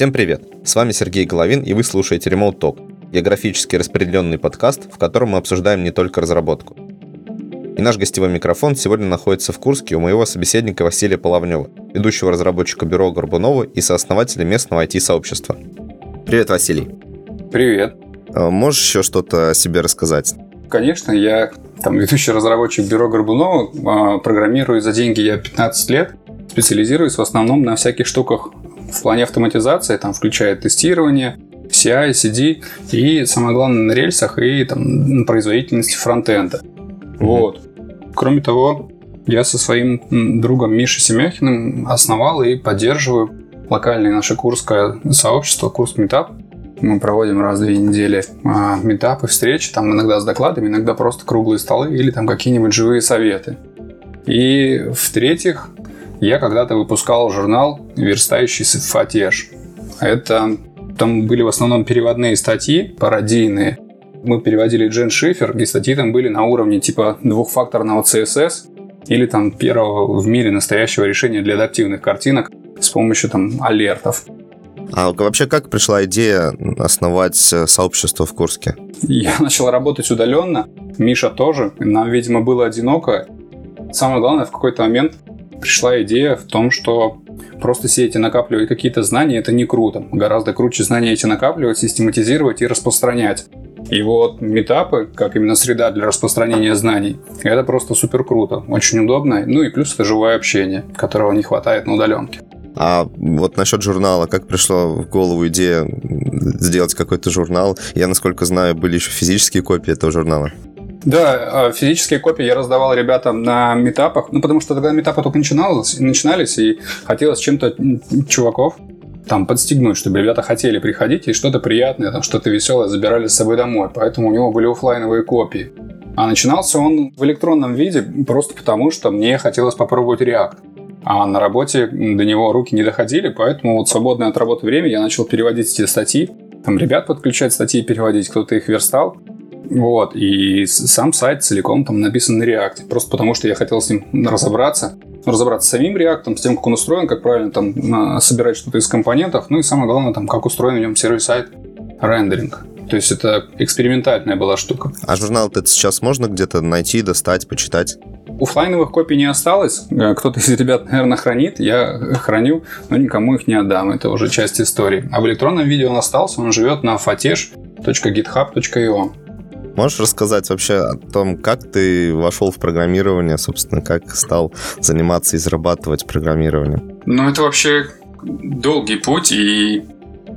Всем привет! С вами Сергей Головин, и вы слушаете Remote Talk, географически распределенный подкаст, в котором мы обсуждаем не только разработку. И наш гостевой микрофон сегодня находится в Курске у моего собеседника Василия Половнева, ведущего разработчика бюро Горбунова и сооснователя местного IT-сообщества. Привет, Василий. Привет. А можешь еще что-то о себе рассказать? Конечно, я там ведущий разработчик бюро Горбунова, а, программирую за деньги я 15 лет, специализируюсь в основном на всяких штуках в плане автоматизации, там включая тестирование, CI, CD и, самое главное, на рельсах и там, на производительности фронтенда. Mm-hmm. Вот. Кроме того, я со своим другом Мишей Семяхиным основал и поддерживаю локальное наше курское сообщество, курс Метап. Мы проводим раз в две недели метапы, встречи, там иногда с докладами, иногда просто круглые столы или там какие-нибудь живые советы. И в-третьих, я когда-то выпускал журнал «Верстающий фатеж». Это там были в основном переводные статьи, пародийные. Мы переводили Джен Шифер, и статьи там были на уровне типа двухфакторного CSS или там первого в мире настоящего решения для адаптивных картинок с помощью там алертов. А вообще как пришла идея основать э, сообщество в Курске? Я начал работать удаленно, Миша тоже. Нам, видимо, было одиноко. Самое главное, в какой-то момент пришла идея в том, что просто сеять и накапливать какие-то знания – это не круто. Гораздо круче знания эти накапливать, систематизировать и распространять. И вот метапы, как именно среда для распространения знаний, это просто супер круто, очень удобно. Ну и плюс это живое общение, которого не хватает на удаленке. А вот насчет журнала, как пришла в голову идея сделать какой-то журнал? Я, насколько знаю, были еще физические копии этого журнала. Да, а физические копии я раздавал ребятам на метапах, ну, потому что тогда метапы только начинались, начинались и хотелось чем-то чуваков там подстегнуть, чтобы ребята хотели приходить и что-то приятное, там что-то веселое забирали с собой домой. Поэтому у него были офлайновые копии. А начинался он в электронном виде просто потому, что мне хотелось попробовать React. А на работе до него руки не доходили, поэтому вот свободное от работы время я начал переводить эти статьи. Там ребят подключать статьи переводить, кто-то их верстал. Вот, и сам сайт целиком там написан на React. Просто потому, что я хотел с ним разобраться. Разобраться с самим React, с тем, как он устроен, как правильно там собирать что-то из компонентов. Ну и самое главное, там, как устроен в нем сервис-сайт рендеринг. То есть это экспериментальная была штука. А журнал это сейчас можно где-то найти, достать, почитать? Оффлайновых копий не осталось. Э, кто-то из ребят, наверное, хранит. Я храню, но никому их не отдам. Это уже часть истории. А в электронном виде он остался. Он живет на fatech.github.io. Можешь рассказать вообще о том, как ты вошел в программирование, собственно, как стал заниматься и зарабатывать программированием? Ну, это вообще долгий путь и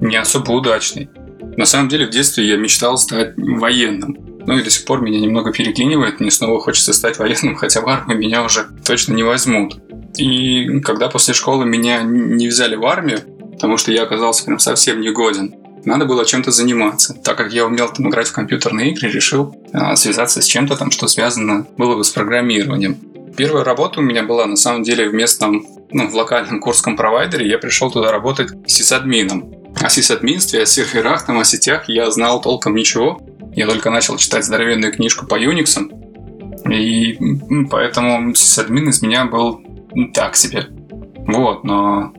не особо удачный. На самом деле, в детстве я мечтал стать военным. Ну и до сих пор меня немного переклинивает, мне снова хочется стать военным, хотя в армию меня уже точно не возьмут. И когда после школы меня не взяли в армию, потому что я оказался прям совсем негоден, надо было чем-то заниматься. Так как я умел там играть в компьютерные игры, решил а, связаться с чем-то там, что связано было бы с программированием. Первая работа у меня была на самом деле в местном, ну, в локальном курском провайдере. Я пришел туда работать сисадмином. О сисадминстве, о серверах, там, о сетях я знал толком ничего. Я только начал читать здоровенную книжку по Unix. И поэтому сисадмин из меня был так себе. Вот, но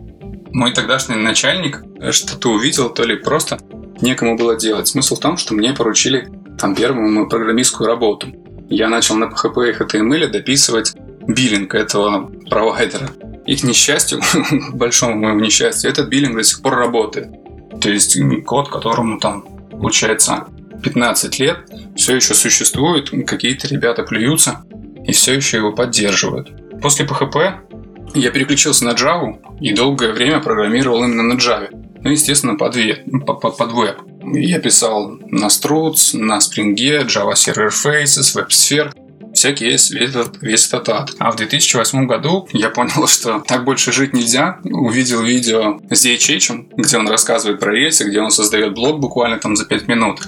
мой тогдашний начальник что-то увидел, то ли просто некому было делать. Смысл в том, что мне поручили там первую программистскую работу. Я начал на PHP и HTML дописывать биллинг этого провайдера. И к несчастью, к большому моему несчастью, этот биллинг до сих пор работает. То есть код, которому там получается 15 лет, все еще существует, какие-то ребята плюются и все еще его поддерживают. После PHP я переключился на Java и долгое время программировал именно на Java. Ну, естественно, под, под, под веб. Я писал на Struts, на Spring, Java Server Faces, WebSphere, всякий весь, этот, весь этот ад. А в 2008 году я понял, что так больше жить нельзя. Увидел видео с DHH, где он рассказывает про рельсы, где он создает блог буквально там за 5 минут.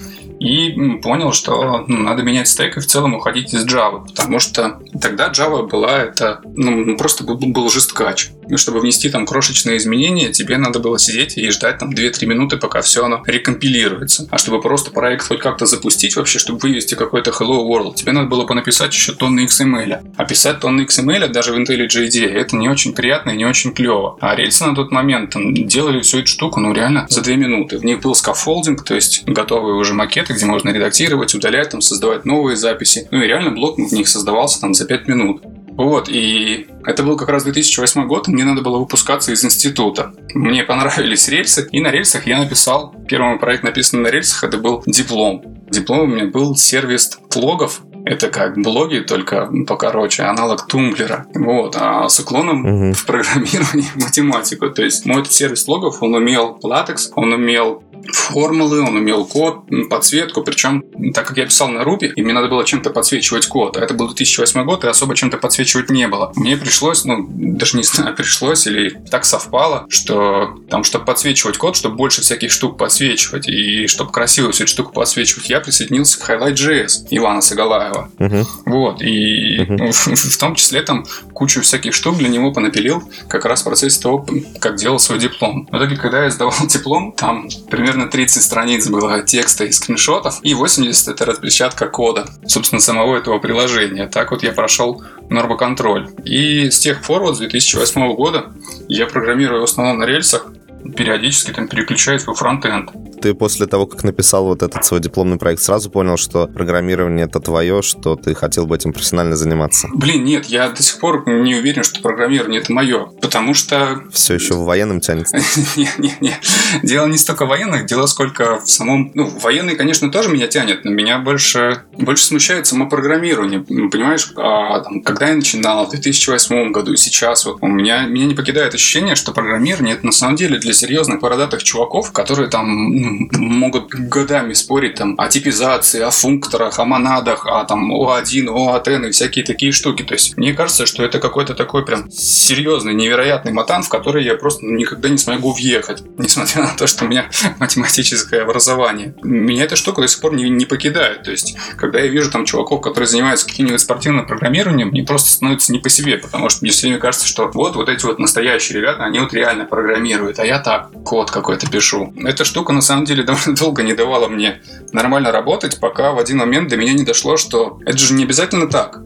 И понял, что ну, надо менять стек и в целом уходить из Java, потому что тогда Java была это, ну, просто был, был жесткач. чтобы внести там крошечные изменения, тебе надо было сидеть и ждать там 2-3 минуты, пока все оно рекомпилируется. А чтобы просто проект хоть как-то запустить вообще, чтобы вывести какой-то Hello World, тебе надо было понаписать еще тонны XML. А писать тонны XML даже в IntelliJ IDEA это не очень приятно и не очень клево. А рельсы на тот момент там, делали всю эту штуку, ну реально, за 2 минуты. В них был scaffolding, то есть готовые уже макеты, где можно редактировать, удалять, там, создавать новые записи. Ну и реально блог в них создавался там за 5 минут. Вот, и это был как раз 2008 год, и мне надо было выпускаться из института. Мне понравились рельсы, и на рельсах я написал, первый мой проект написан на рельсах, это был диплом. Диплом у меня был сервис логов, это как блоги, только покороче, аналог тумблера. Вот. А с уклоном угу. в программировании в математику. То есть мой сервис логов, он умел латекс, он умел формулы, он умел код, подсветку. Причем, так как я писал на Ruby, и мне надо было чем-то подсвечивать код, а это был 2008 год, и особо чем-то подсвечивать не было. Мне пришлось, ну, даже не знаю, пришлось или так совпало, что там, чтобы подсвечивать код, чтобы больше всяких штук подсвечивать, и чтобы красиво всю эту штуку подсвечивать, я присоединился к Highlight.js Ивана Сагалаева. Uh-huh. Вот, и uh-huh. в, в том числе там кучу всяких штук для него понапилил как раз в процессе того, как делал свой диплом. В итоге, когда я сдавал диплом, там примерно примерно 30 страниц было текста и скриншотов, и 80 это распечатка кода, собственно, самого этого приложения. Так вот я прошел нормоконтроль. И с тех пор, вот с 2008 года, я программирую в основном на рельсах, периодически там переключаюсь во фронтенд. Ты после того, как написал вот этот свой дипломный проект, сразу понял, что программирование это твое, что ты хотел бы этим профессионально заниматься? Блин, нет, я до сих пор не уверен, что программирование это мое, потому что... Все еще в военном тянется? Нет, нет, нет. Дело не столько в военных, дело сколько в самом... Ну, военные, конечно, тоже меня тянет, но меня больше, больше смущает само программирование. Понимаешь, а, там, когда я начинал в 2008 году и сейчас, вот у меня, меня не покидает ощущение, что программирование это на самом деле для серьезных бородатых чуваков, которые там ну, могут годами спорить там о типизации, о функторах, о монадах, о там О1, ОАТН и всякие такие штуки. То есть мне кажется, что это какой-то такой прям серьезный, невероятный матан, в который я просто никогда не смогу въехать, несмотря на то, что у меня математическое образование. Меня эта штука до сих пор не, не покидает. То есть, когда я вижу там чуваков, которые занимаются каким-нибудь спортивным программированием, мне просто становится не по себе, потому что мне все время кажется, что вот, вот эти вот настоящие ребята, они вот реально программируют, а я так, код какой-то пишу. Эта штука на самом деле довольно долго не давала мне нормально работать, пока в один момент до меня не дошло, что это же не обязательно так.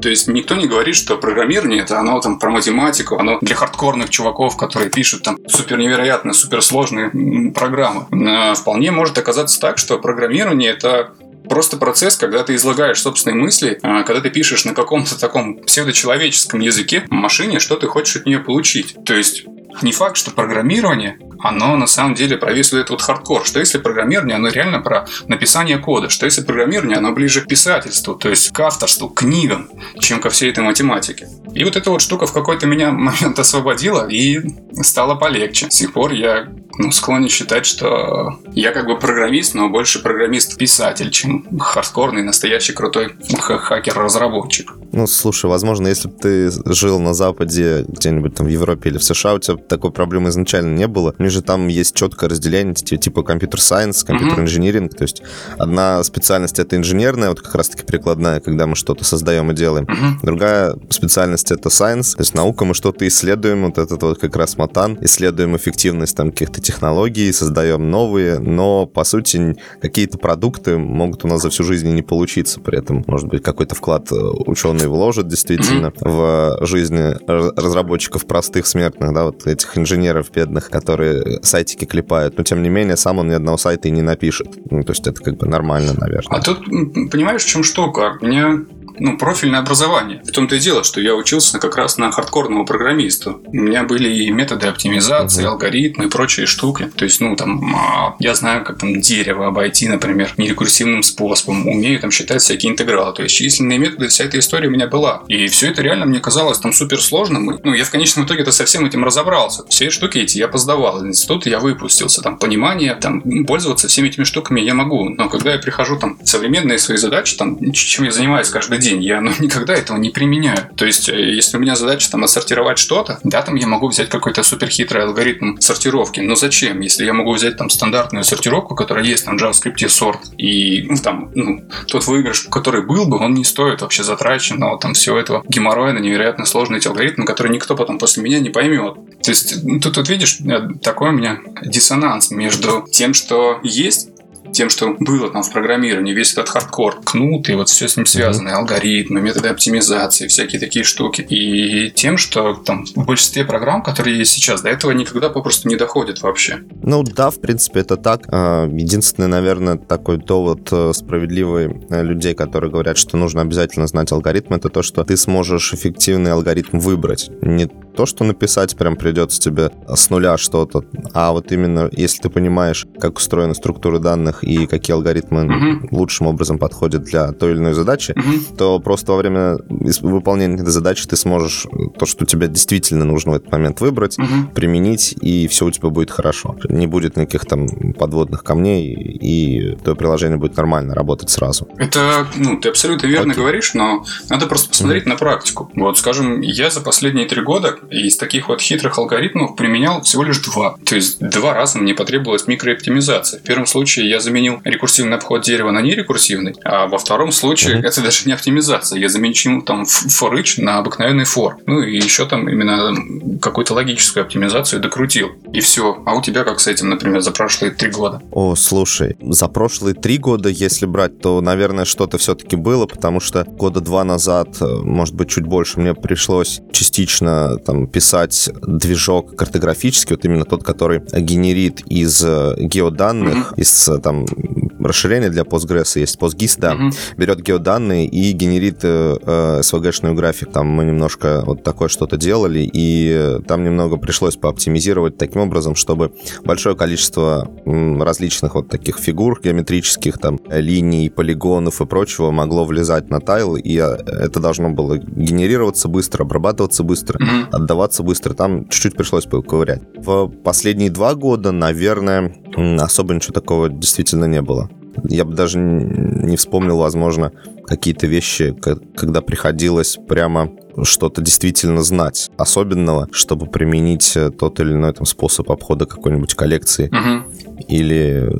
То есть никто не говорит, что программирование это оно там про математику, оно для хардкорных чуваков, которые пишут там супер невероятно, супер сложные программы. Но вполне может оказаться так, что программирование это просто процесс, когда ты излагаешь собственные мысли, а, когда ты пишешь на каком-то таком псевдочеловеческом языке машине, что ты хочешь от нее получить. То есть не факт, что программирование, оно на самом деле про весь вот этот вот хардкор. Что если программирование, оно реально про написание кода? Что если программирование, оно ближе к писательству, то есть к авторству, к книгам, чем ко всей этой математике? И вот эта вот штука в какой-то меня момент освободила, и стало полегче. С тех пор я ну, склонен считать, что я как бы программист, но больше программист-писатель, чем хардкорный, настоящий крутой хакер-разработчик. Ну, слушай, возможно, если бы ты жил на Западе, где-нибудь там в Европе или в США, у тебя такой проблемы изначально не было. У них же там есть четкое разделение, типа компьютер-сайенс, компьютер-инжиниринг. То есть одна специальность — это инженерная, вот как раз-таки прикладная, когда мы что-то создаем и делаем. Другая специальность — это сайенс, то есть наука, мы что-то исследуем, вот этот вот как раз матан, исследуем эффективность там каких-то технологий, создаем новые, но, по сути, какие-то продукты могут у нас за всю жизнь не получиться. При этом, может быть, какой-то вклад э, ученые вложат действительно в жизнь разработчиков простых смертных, да, вот этих инженеров бедных, которые сайтики клепают. Но, тем не менее, сам он ни одного сайта и не напишет. Ну, то есть это как бы нормально, наверное. А тут, понимаешь, в чем штука? Меня ну, профильное образование. В том-то и дело, что я учился как раз на хардкорного программиста. У меня были и методы оптимизации, угу. алгоритмы и прочие штуки. То есть, ну, там, а, я знаю, как там дерево обойти, например, нерекурсивным способом. Умею там считать всякие интегралы. То есть, численные методы, вся эта история у меня была. И все это реально мне казалось там супер сложным. Ну, я в конечном итоге-то со всем этим разобрался. Все штуки эти я поздавал. Из института я выпустился. Там, понимание, там, пользоваться всеми этими штуками я могу. Но когда я прихожу там современные свои задачи, там, чем я занимаюсь каждый день, день. Я ну, никогда этого не применяю. То есть, э, если у меня задача там отсортировать что-то, да, там я могу взять какой-то супер хитрый алгоритм сортировки. Но зачем? Если я могу взять там стандартную сортировку, которая есть там в JavaScript сорт, и ну, там ну, тот выигрыш, который был бы, он не стоит вообще затраченного там всего этого геморроя на невероятно сложные эти алгоритмы, которые никто потом после меня не поймет. То есть, ну, тут, тут видишь, э, такой у меня диссонанс между тем, что есть, тем, что было там в программировании, весь этот хардкор, кнут и вот все с ним связано, mm-hmm. алгоритмы, методы оптимизации, всякие такие штуки. И тем, что там в большинстве программ, которые есть сейчас, до этого никогда попросту не доходит вообще. Ну да, в принципе, это так. А, единственный, наверное, такой довод э, справедливый э, людей, которые говорят, что нужно обязательно знать алгоритм, это то, что ты сможешь эффективный алгоритм выбрать. Не то, что написать прям придется тебе с нуля что-то, а вот именно если ты понимаешь, как устроены структуры данных и какие алгоритмы uh-huh. лучшим образом подходят для той или иной задачи, uh-huh. то просто во время выполнения этой задачи ты сможешь то, что тебе действительно нужно в этот момент выбрать, uh-huh. применить, и все у тебя будет хорошо. Не будет никаких там подводных камней, и твое приложение будет нормально работать сразу. Это, ну, ты абсолютно верно okay. говоришь, но надо просто посмотреть uh-huh. на практику. Вот, скажем, я за последние три года из таких вот хитрых алгоритмов применял всего лишь два. То есть два раза мне потребовалась микрооптимизация. В первом случае я заменил рекурсивный обход дерева на нерекурсивный, а во втором случае mm-hmm. это даже не оптимизация. Я заменил там each на обыкновенный for. Ну и еще там именно какую-то логическую оптимизацию докрутил. И все. А у тебя как с этим, например, за прошлые три года? О, слушай, за прошлые три года, если брать, то, наверное, что-то все-таки было, потому что года два назад, э, может быть, чуть больше, мне пришлось частично там там, писать движок картографический, вот именно тот, который генерит из э, геоданных, mm-hmm. из э, там расширения для Postgres есть PostGIS, да, mm-hmm. берет геоданные и генерит э, э, SVG-шную графику. Там мы немножко вот такое что-то делали, и там немного пришлось пооптимизировать таким образом, чтобы большое количество различных вот таких фигур геометрических, там, линий, полигонов и прочего могло влезать на тайл, и это должно было генерироваться быстро, обрабатываться быстро, mm-hmm отдаваться быстро. Там чуть-чуть пришлось поковырять. В последние два года, наверное, особо ничего такого действительно не было. Я бы даже не вспомнил, возможно, какие-то вещи, когда приходилось прямо что-то действительно знать особенного, чтобы применить э, тот или иной там, способ обхода какой-нибудь коллекции угу. или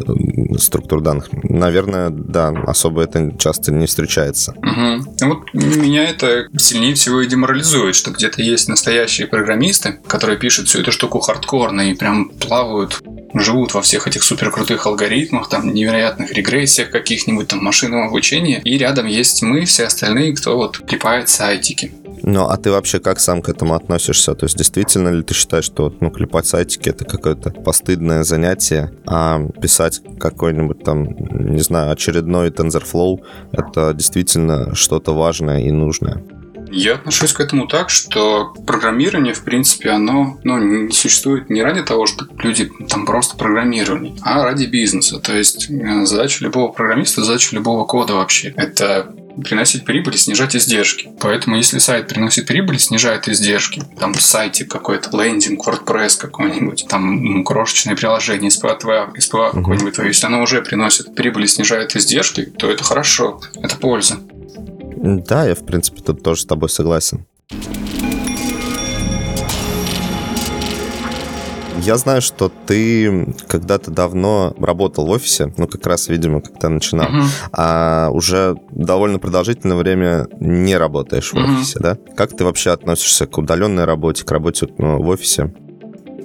структур данных. Наверное, да, особо это часто не встречается. Угу. Вот меня это сильнее всего и деморализует, что где-то есть настоящие программисты, которые пишут всю эту штуку хардкорно и прям плавают живут во всех этих суперкрутых алгоритмах, там невероятных регрессиях каких-нибудь там машинного обучения, и рядом есть мы, все остальные, кто вот клепает сайтики. Ну, а ты вообще как сам к этому относишься? То есть действительно ли ты считаешь, что ну, клепать сайтики это какое-то постыдное занятие, а писать какой-нибудь там, не знаю, очередной TensorFlow это действительно что-то важное и нужное? Я отношусь к этому так, что программирование, в принципе, оно ну, не существует не ради того, чтобы люди там просто программировали, а ради бизнеса. То есть э, задача любого программиста, задача любого кода вообще. Это приносить прибыль и снижать издержки. Поэтому если сайт приносит прибыль, снижает издержки, там сайтик какой-то, лендинг, WordPress какой-нибудь, там крошечное приложение, SPA, SPA какой-нибудь, то если оно уже приносит прибыль и снижает издержки, то это хорошо, это польза. Да, я, в принципе, тут тоже с тобой согласен. Я знаю, что ты когда-то давно работал в офисе, ну, как раз, видимо, когда начинал, uh-huh. а уже довольно продолжительное время не работаешь в uh-huh. офисе, да? Как ты вообще относишься к удаленной работе, к работе ну, в офисе?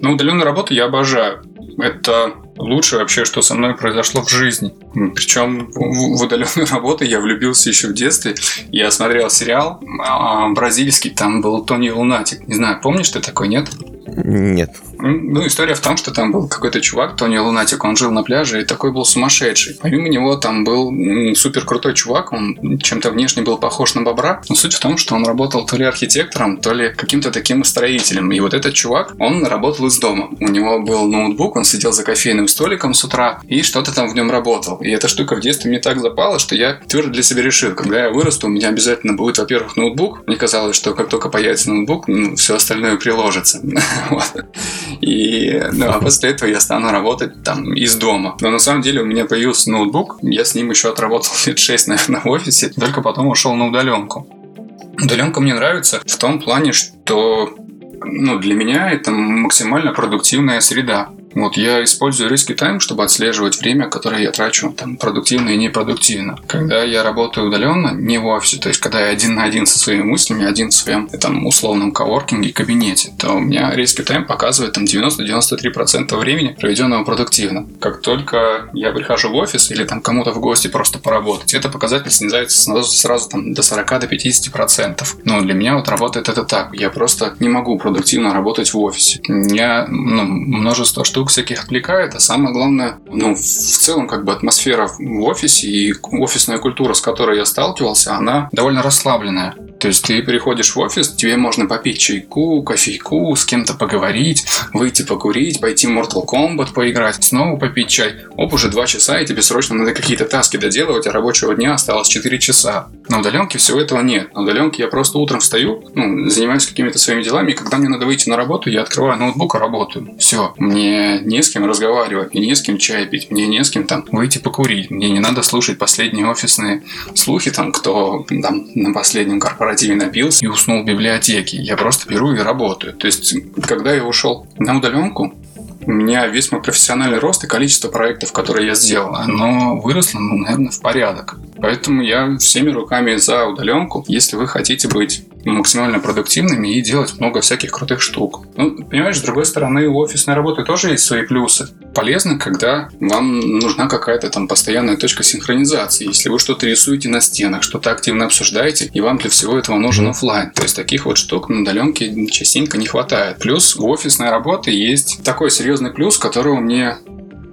Ну, удаленную работу я обожаю. Это лучшее вообще, что со мной произошло в жизни. Причем в, удаленную работу я влюбился еще в детстве. Я смотрел сериал а, бразильский, там был Тони Лунатик. Не знаю, помнишь ты такой, нет? Нет. Ну, история в том, что там был какой-то чувак, Тони Лунатик, он жил на пляже и такой был сумасшедший. Помимо него там был супер крутой чувак, он чем-то внешне был похож на бобра, но суть в том, что он работал то ли архитектором, то ли каким-то таким строителем. И вот этот чувак, он работал из дома. У него был ноутбук, он сидел за кофейным столиком с утра и что-то там в нем работал. И эта штука в детстве мне так запала, что я твердо для себя решил, когда я вырасту, у меня обязательно будет, во-первых, ноутбук. Мне казалось, что как только появится ноутбук, ну, все остальное приложится. Вот. И, ну, а после этого я стану работать там из дома. Но на самом деле у меня появился ноутбук, я с ним еще отработал лет 6, наверное, в офисе, только потом ушел на удаленку. Удаленка мне нравится в том плане, что ну, для меня это максимально продуктивная среда. Вот я использую риски тайм, чтобы отслеживать время, которое я трачу там, продуктивно и непродуктивно. Когда я работаю удаленно, не в офисе, то есть когда я один на один со своими мыслями, один в своем там, условном коворкинге, кабинете, то у меня риски тайм показывает там 90-93% времени, проведенного продуктивно. Как только я прихожу в офис или там кому-то в гости просто поработать, это показатель снижается сразу, сразу там, до 40-50%. Но для меня вот работает это так. Я просто не могу продуктивно работать в офисе. У меня ну, множество штук штук всяких отвлекает, а самое главное, ну, в целом, как бы атмосфера в офисе и офисная культура, с которой я сталкивался, она довольно расслабленная. То есть ты приходишь в офис, тебе можно попить чайку, кофейку, с кем-то поговорить, выйти покурить, пойти в Mortal Kombat поиграть, снова попить чай. Оп, уже два часа, и тебе срочно надо какие-то таски доделывать, а рабочего дня осталось 4 часа. На удаленке всего этого нет. На удаленке я просто утром встаю, ну, занимаюсь какими-то своими делами, и когда мне надо выйти на работу, я открываю ноутбук и работаю. Все. Мне не с кем разговаривать, мне не с кем чай пить, мне не с кем там выйти покурить. Мне не надо слушать последние офисные слухи, там, кто там на последнем корпоративе напился и уснул в библиотеке. Я просто беру и работаю. То есть, когда я ушел на удаленку, у меня весь мой профессиональный рост и количество проектов, которые я сделал, оно выросло, ну, наверное, в порядок. Поэтому я всеми руками за удаленку, если вы хотите быть максимально продуктивными и делать много всяких крутых штук. Ну, понимаешь, с другой стороны, у офисной работы тоже есть свои плюсы. Полезно, когда вам нужна какая-то там постоянная точка синхронизации. Если вы что-то рисуете на стенах, что-то активно обсуждаете, и вам для всего этого нужен офлайн. То есть таких вот штук на удаленке частенько не хватает. Плюс у офисной работы есть такой серьезный плюс, которого мне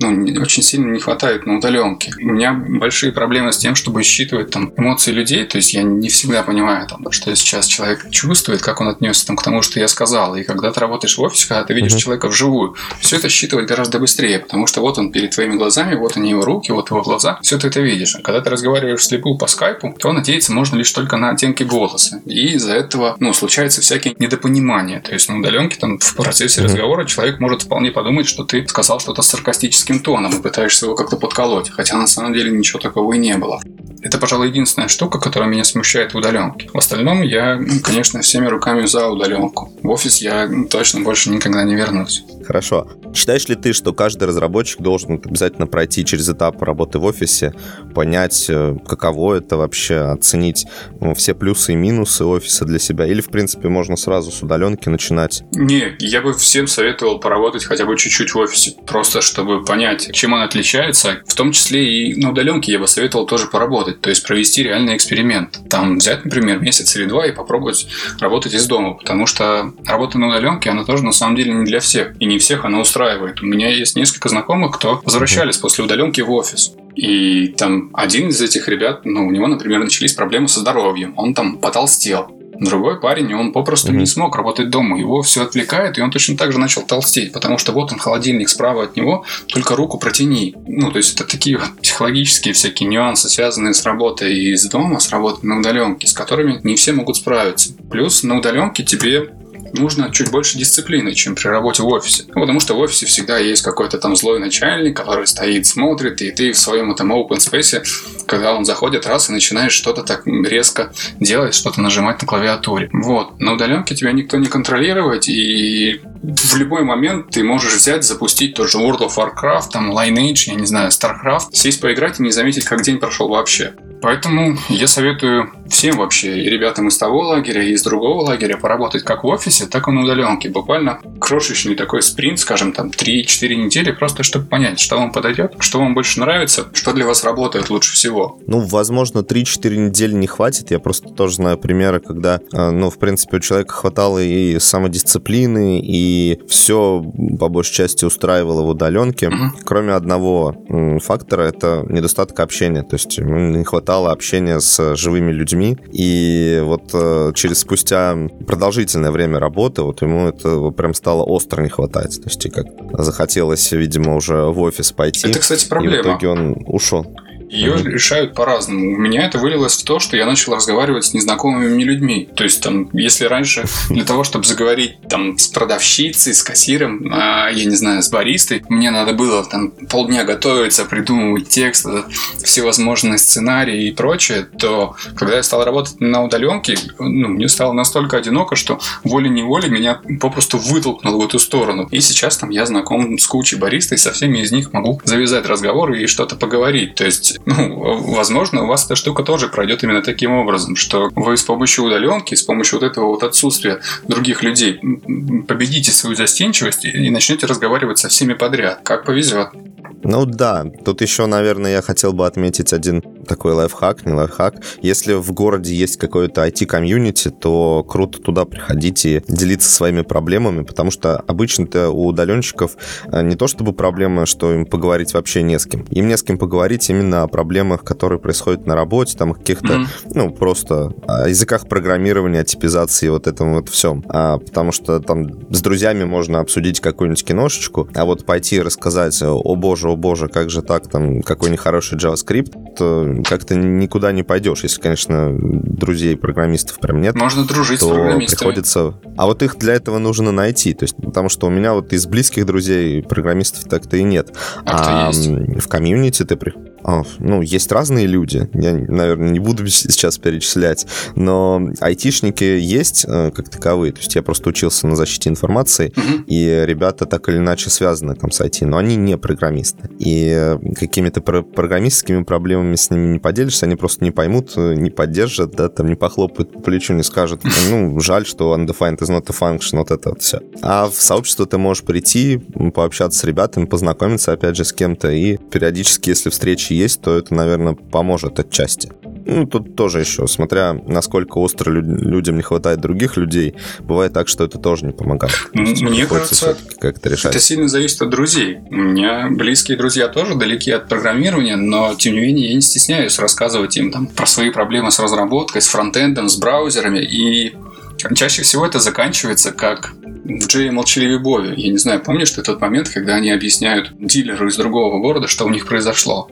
ну, очень сильно не хватает на удаленке. У меня большие проблемы с тем, чтобы считывать там эмоции людей, то есть я не всегда понимаю, там, что сейчас человек чувствует, как он отнесся там, к тому, что я сказал. И когда ты работаешь в офисе, когда ты видишь mm-hmm. человека вживую, все это считывать гораздо быстрее, потому что вот он перед твоими глазами, вот они его руки, вот его глаза, все ты это видишь. А когда ты разговариваешь вслепую по скайпу, то надеяться можно лишь только на оттенки голоса. И из-за этого, ну, случаются всякие недопонимания. То есть на удаленке там в процессе mm-hmm. разговора человек может вполне подумать, что ты сказал что-то саркастически низким тоном и пытаешься его как-то подколоть, хотя на самом деле ничего такого и не было. Это, пожалуй, единственная штука, которая меня смущает в удаленке. В остальном я, ну, конечно, всеми руками за удаленку. В офис я точно больше никогда не вернусь. Хорошо. Считаешь ли ты, что каждый разработчик должен обязательно пройти через этап работы в офисе, понять, э, каково это вообще, оценить ну, все плюсы и минусы офиса для себя? Или, в принципе, можно сразу с удаленки начинать? Не, я бы всем советовал поработать хотя бы чуть-чуть в офисе, просто чтобы понять, чем он отличается. В том числе и на удаленке я бы советовал тоже поработать, то есть провести реальный эксперимент. Там взять, например, месяц или два и попробовать работать из дома, потому что работа на удаленке, она тоже на самом деле не для всех, и не всех она устраивает. У меня есть несколько знакомых, кто возвращались после удаленки в офис. И там один из этих ребят, ну, у него, например, начались проблемы со здоровьем. Он там потолстел. Другой парень, он попросту mm-hmm. не смог работать дома. Его все отвлекает, и он точно так же начал толстеть, потому что вот он, холодильник справа от него, только руку протяни. Ну, то есть это такие вот психологические всякие нюансы, связанные с работой из дома, с работой на удаленке, с которыми не все могут справиться. Плюс на удаленке тебе нужно чуть больше дисциплины, чем при работе в офисе. Ну, потому что в офисе всегда есть какой-то там злой начальник, который стоит, смотрит, и ты в своем этом open space, когда он заходит раз и начинаешь что-то так резко делать, что-то нажимать на клавиатуре. Вот. На удаленке тебя никто не контролирует, и в любой момент ты можешь взять, запустить тот же World of Warcraft, там Lineage, я не знаю, StarCraft, сесть поиграть и не заметить, как день прошел вообще. Поэтому я советую всем вообще, и ребятам из того лагеря, и из другого лагеря, поработать как в офисе, так и на удаленке. Буквально крошечный такой спринт, скажем, там 3-4 недели, просто чтобы понять, что вам подойдет, что вам больше нравится, что для вас работает лучше всего. Ну, возможно, 3-4 недели не хватит. Я просто тоже знаю примеры, когда, э, ну, в принципе, у человека хватало и самодисциплины, и все по большей части устраивало в удаленке, угу. кроме одного фактора, это недостаток общения. То есть не хватало хватало общения с живыми людьми. И вот э, через спустя продолжительное время работы вот ему это прям стало остро не хватать. То есть как захотелось, видимо, уже в офис пойти. Это, кстати, проблема. И в итоге он ушел. Ее mm-hmm. решают по-разному. У меня это вылилось в то, что я начал разговаривать с незнакомыми мне людьми. То есть, там, если раньше для того, чтобы заговорить там с продавщицей, с кассиром, а, я не знаю, с баристой, мне надо было там полдня готовиться, придумывать текст, всевозможные сценарии и прочее, то когда я стал работать на удаленке, ну, мне стало настолько одиноко, что волей-неволей меня попросту вытолкнул в эту сторону. И сейчас там я знаком с кучей баристой, со всеми из них могу завязать разговор и что-то поговорить. То есть, ну, возможно, у вас эта штука тоже пройдет именно таким образом, что вы с помощью удаленки, с помощью вот этого вот отсутствия других людей победите свою застенчивость и начнете разговаривать со всеми подряд. Как повезет. Ну да, тут еще, наверное, я хотел бы отметить один такой лайфхак, не лайфхак. Если в городе есть какое-то IT-комьюнити, то круто туда приходить и делиться своими проблемами, потому что обычно-то у удаленщиков э, не то чтобы проблема, что им поговорить вообще не с кем. Им не с кем поговорить именно о проблемах, которые происходят на работе, там каких-то, mm-hmm. ну, просто о языках программирования, о типизации, вот этом вот всем. А, потому что там с друзьями можно обсудить какую-нибудь киношечку, а вот пойти рассказать, о боже, о боже, как же так, там, какой нехороший JavaScript, то как-то никуда не пойдешь. Если, конечно, друзей программистов прям нет. Можно дружить то с программистами. приходится... А вот их для этого нужно найти. То есть, потому что у меня вот из близких друзей программистов так-то и нет. А, а в комьюнити ты при... А, ну, есть разные люди. Я, наверное, не буду сейчас перечислять. Но айтишники есть э, как таковые. То есть я просто учился на защите информации, угу. и ребята так или иначе связаны там с IT, но они не программисты. И какими-то программистскими проблемами с ними не поделишься, они просто не поймут, не поддержат, да, там не похлопают по плечу, не скажут, ну, жаль, что undefined is not a function, вот это вот все. А в сообщество ты можешь прийти, пообщаться с ребятами, познакомиться, опять же, с кем-то, и периодически, если встречи есть, то это, наверное, поможет отчасти. Ну, тут тоже еще, смотря насколько остро людям не хватает других людей, бывает так, что это тоже не помогает. Мне кажется, как-то решать. это сильно зависит от друзей. У меня близкие друзья тоже далеки от программирования, но, тем не менее, я не стесняюсь рассказывать им там про свои проблемы с разработкой, с фронтендом, с браузерами, и чаще всего это заканчивается как в Джей Молчаливой Бови. Я не знаю, помнишь ты тот момент, когда они объясняют дилеру из другого города, что у них произошло?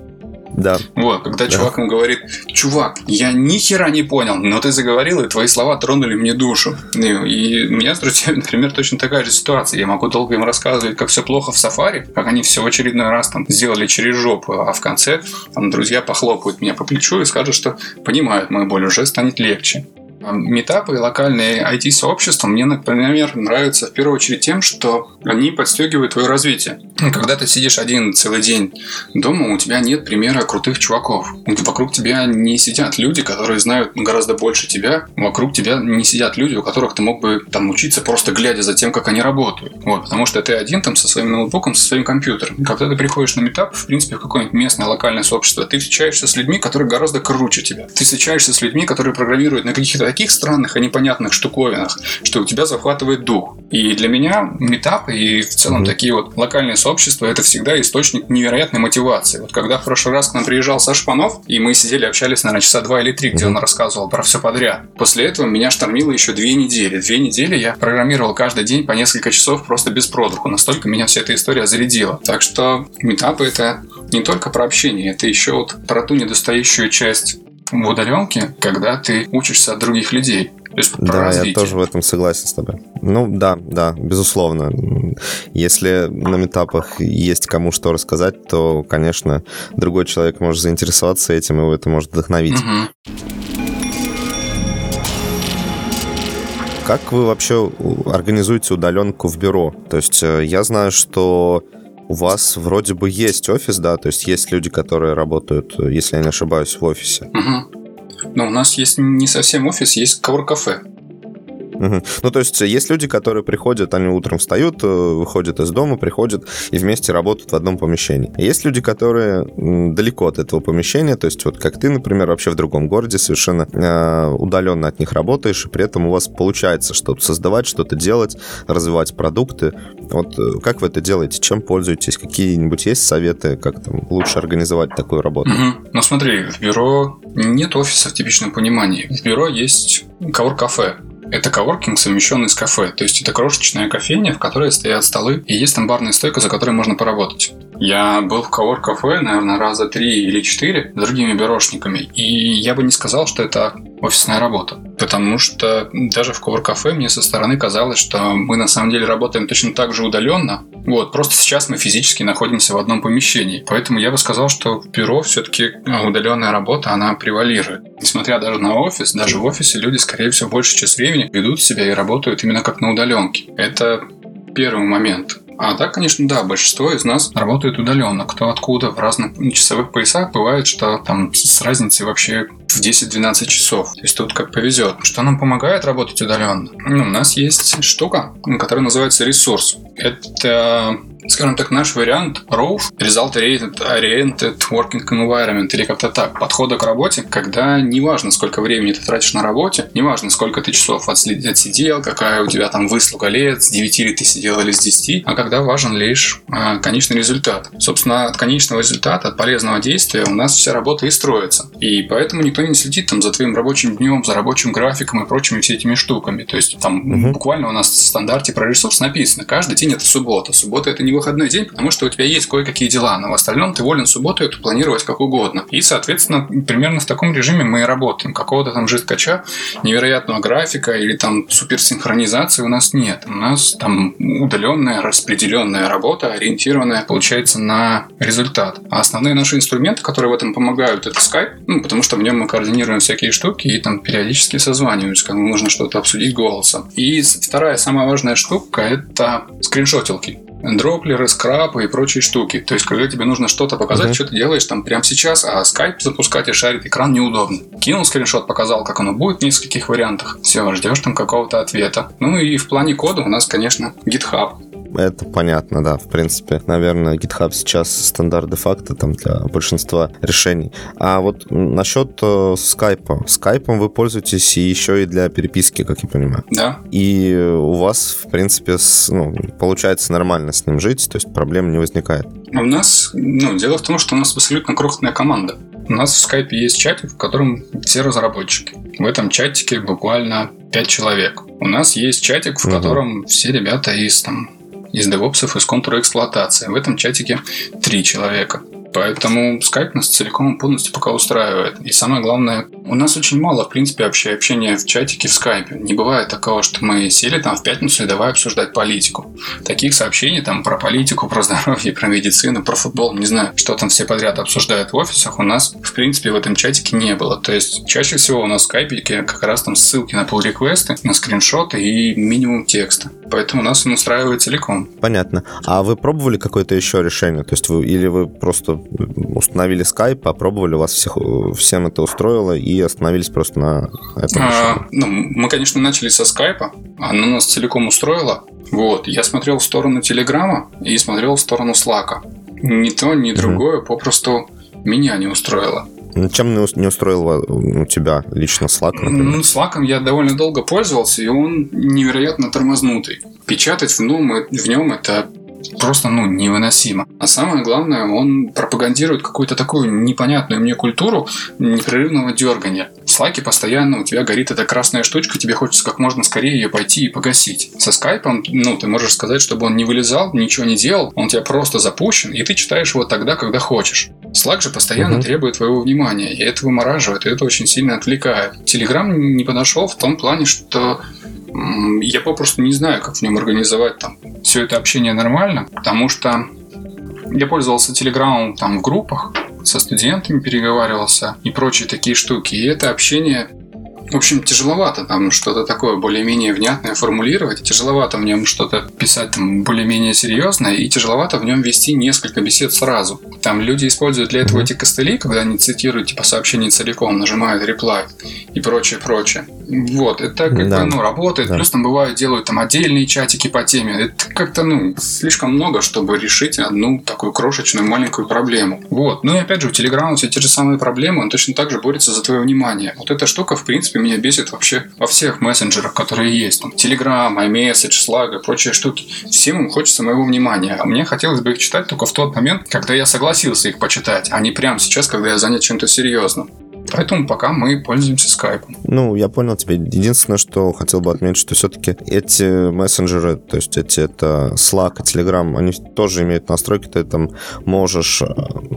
Да. Вот, когда да. чувак ему говорит, чувак, я ни хера не понял, но ты заговорил, и твои слова тронули мне душу. И, и у меня с друзьями, например, точно такая же ситуация. Я могу долго им рассказывать, как все плохо в сафари, как они все в очередной раз там сделали через жопу, а в конце там друзья похлопают меня по плечу и скажут, что понимают мою боль, уже станет легче. Метапы и локальные IT-сообщества мне, например, нравятся в первую очередь тем, что они подстегивают твое развитие. Когда ты сидишь один целый день дома, у тебя нет примера крутых чуваков. Вокруг тебя не сидят люди, которые знают гораздо больше тебя. Вокруг тебя не сидят люди, у которых ты мог бы там учиться просто глядя за тем, как они работают. Вот, потому что ты один там со своим ноутбуком, со своим компьютером. Когда ты приходишь на метап, в принципе, в какое-нибудь местное локальное сообщество, ты встречаешься с людьми, которые гораздо круче тебя. Ты встречаешься с людьми, которые программируют на каких-то таких странных и непонятных штуковинах, что у тебя захватывает дух. И для меня метап и в целом mm-hmm. такие вот локальные сообщества это всегда источник невероятной мотивации. Вот когда в прошлый раз к нам приезжал Саш Панов, и мы сидели, общались, наверное, часа два или три, где mm-hmm. он рассказывал про все подряд. После этого меня штормило еще две недели. Две недели я программировал каждый день по несколько часов просто без продыху. Настолько меня вся эта история зарядила. Так что метапы это не только про общение, это еще вот про ту недостающую часть в удаленке, когда ты учишься от других людей. То есть да, развитие. я тоже в этом согласен с тобой. Ну да, да, безусловно. Если на метапах есть кому что рассказать, то, конечно, другой человек может заинтересоваться этим, и его это может вдохновить. Угу. Как вы вообще организуете удаленку в бюро? То есть э, я знаю, что у вас вроде бы есть офис, да, то есть есть люди, которые работают, если я не ошибаюсь, в офисе. Угу. Но у нас есть не совсем офис, есть кавер-кафе. Угу. Ну, то есть есть люди, которые приходят, они утром встают, э, выходят из дома, приходят и вместе работают в одном помещении. Есть люди, которые далеко от этого помещения, то есть вот как ты, например, вообще в другом городе совершенно э, удаленно от них работаешь, и при этом у вас получается что-то создавать, что-то делать, развивать продукты. Вот э, как вы это делаете? Чем пользуетесь? Какие-нибудь есть советы, как там лучше организовать такую работу? Угу. Ну, смотри, в бюро нет офиса в типичном понимании. В бюро есть кавор-кафе. Это коворкинг, совмещенный с кафе. То есть это крошечная кофейня, в которой стоят столы, и есть там барная стойка, за которой можно поработать. Я был в Cowork кафе, наверное, раза три или четыре с другими бюрошниками, и я бы не сказал, что это офисная работа. Потому что даже в Cowork кафе мне со стороны казалось, что мы на самом деле работаем точно так же удаленно. Вот, просто сейчас мы физически находимся в одном помещении. Поэтому я бы сказал, что в бюро все-таки удаленная работа, она превалирует. Несмотря даже на офис, даже в офисе люди, скорее всего, большую часть времени ведут себя и работают именно как на удаленке. Это первый момент. А так, конечно, да, большинство из нас работает удаленно. Кто откуда, в разных часовых поясах. Бывает, что там с разницей вообще в 10-12 часов. То есть тут как повезет. Что нам помогает работать удаленно? Ну, у нас есть штука, которая называется ресурс. Это скажем так, наш вариант ROV, Result Oriented Working Environment, или как-то так, подхода к работе, когда неважно, сколько времени ты тратишь на работе, неважно, сколько ты часов отсидел, какая у тебя там выслуга лет, с 9 ли ты сидел или с 10, а когда важен лишь э, конечный результат. Собственно, от конечного результата, от полезного действия у нас вся работа и строится. И поэтому никто не следит там за твоим рабочим днем, за рабочим графиком и прочими все этими штуками. То есть там угу. буквально у нас в стандарте про ресурс написано, каждый день это суббота. Суббота это не выходной день, потому что у тебя есть кое-какие дела, но в остальном ты волен субботу эту планировать как угодно. И, соответственно, примерно в таком режиме мы и работаем. Какого-то там жесткача, невероятного графика или там суперсинхронизации у нас нет. У нас там удаленная, распределенная работа, ориентированная, получается, на результат. А основные наши инструменты, которые в этом помогают, это Skype, ну, потому что в нем мы координируем всякие штуки и там периодически созваниваемся, когда нужно что-то обсудить голосом. И вторая, самая важная штука, это скриншотилки дроплеры, скрапы и прочие штуки. То есть, когда тебе нужно что-то показать, uh-huh. что ты делаешь там прямо сейчас, а скайп запускать и шарить экран неудобно. Кинул скриншот, показал, как оно будет в нескольких вариантах. Все, ждешь там какого-то ответа. Ну и в плане кода у нас, конечно, GitHub. Это понятно, да. В принципе, наверное, GitHub сейчас стандарт де-факто там для большинства решений. А вот насчет э, скайпа. Скайпом вы пользуетесь еще и для переписки, как я понимаю. Да. И у вас, в принципе, с, ну, получается нормально с ним жить, то есть проблем не возникает. У нас, ну, дело в том, что у нас абсолютно крохотная команда. У нас в скайпе есть чатик, в котором все разработчики. В этом чатике буквально 5 человек. У нас есть чатик, в угу. котором все ребята из там из девопсов из контура эксплуатации. В этом чатике три человека. Поэтому Skype нас целиком и полностью пока устраивает. И самое главное, у нас очень мало, в принципе, вообще общения в чатике в Skype. Не бывает такого, что мы сели там в пятницу и давай обсуждать политику. Таких сообщений там про политику, про здоровье, про медицину, про футбол, не знаю, что там все подряд обсуждают в офисах, у нас, в принципе, в этом чатике не было. То есть, чаще всего у нас в скайпике как раз там ссылки на pull реквесты на скриншоты и минимум текста. Поэтому нас он устраивает целиком. Понятно. А вы пробовали какое-то еще решение? То есть вы или вы просто установили Skype, попробовали, у вас всех, всем это устроило и остановились просто на этом а, Ну, мы, конечно, начали со Skype, оно нас целиком устроило. Вот, я смотрел в сторону Телеграма и смотрел в сторону Slack. Ни то, ни другое mm-hmm. попросту меня не устроило. Ну, чем не устроил у тебя лично Slack, например? Ну, Slack я довольно долго пользовался, и он невероятно тормознутый. Печатать в нем, в нем это просто, ну, невыносимо. А самое главное, он пропагандирует какую-то такую непонятную мне культуру непрерывного дергания. В слайке постоянно у тебя горит эта красная штучка, тебе хочется как можно скорее ее пойти и погасить. Со скайпом, ну, ты можешь сказать, чтобы он не вылезал, ничего не делал, он у тебя просто запущен, и ты читаешь его тогда, когда хочешь. Slack же постоянно угу. требует твоего внимания, и это вымораживает, и это очень сильно отвлекает. Telegram не подошел в том плане, что я попросту не знаю, как в нем организовать там все это общение нормально, потому что я пользовался Телеграмом там в группах, со студентами переговаривался и прочие такие штуки. И это общение в общем, тяжеловато там что-то такое более-менее внятное формулировать, тяжеловато в нем что-то писать там более-менее серьезное, и тяжеловато в нем вести несколько бесед сразу. Там люди используют для этого эти костыли, когда они цитируют типа сообщение целиком, нажимают reply и прочее, прочее. Вот, это как да. бы, ну, работает. Да. Плюс там бывают, делают там отдельные чатики по теме. Это как-то, ну, слишком много, чтобы решить одну такую крошечную маленькую проблему. Вот. Ну и опять же, у Telegram все те же самые проблемы, он точно так же борется за твое внимание. Вот эта штука, в принципе, меня бесит вообще во всех мессенджерах, которые есть. Там Telegram, iMessage, Slack и прочие штуки. Всем им хочется моего внимания. А мне хотелось бы их читать только в тот момент, когда я согласился их почитать, а не прямо сейчас, когда я занят чем-то серьезным. Поэтому пока мы пользуемся скайпом. Ну, я понял тебя. Единственное, что хотел бы отметить, что все-таки эти мессенджеры, то есть эти это Slack и Telegram, они тоже имеют настройки, ты там можешь э,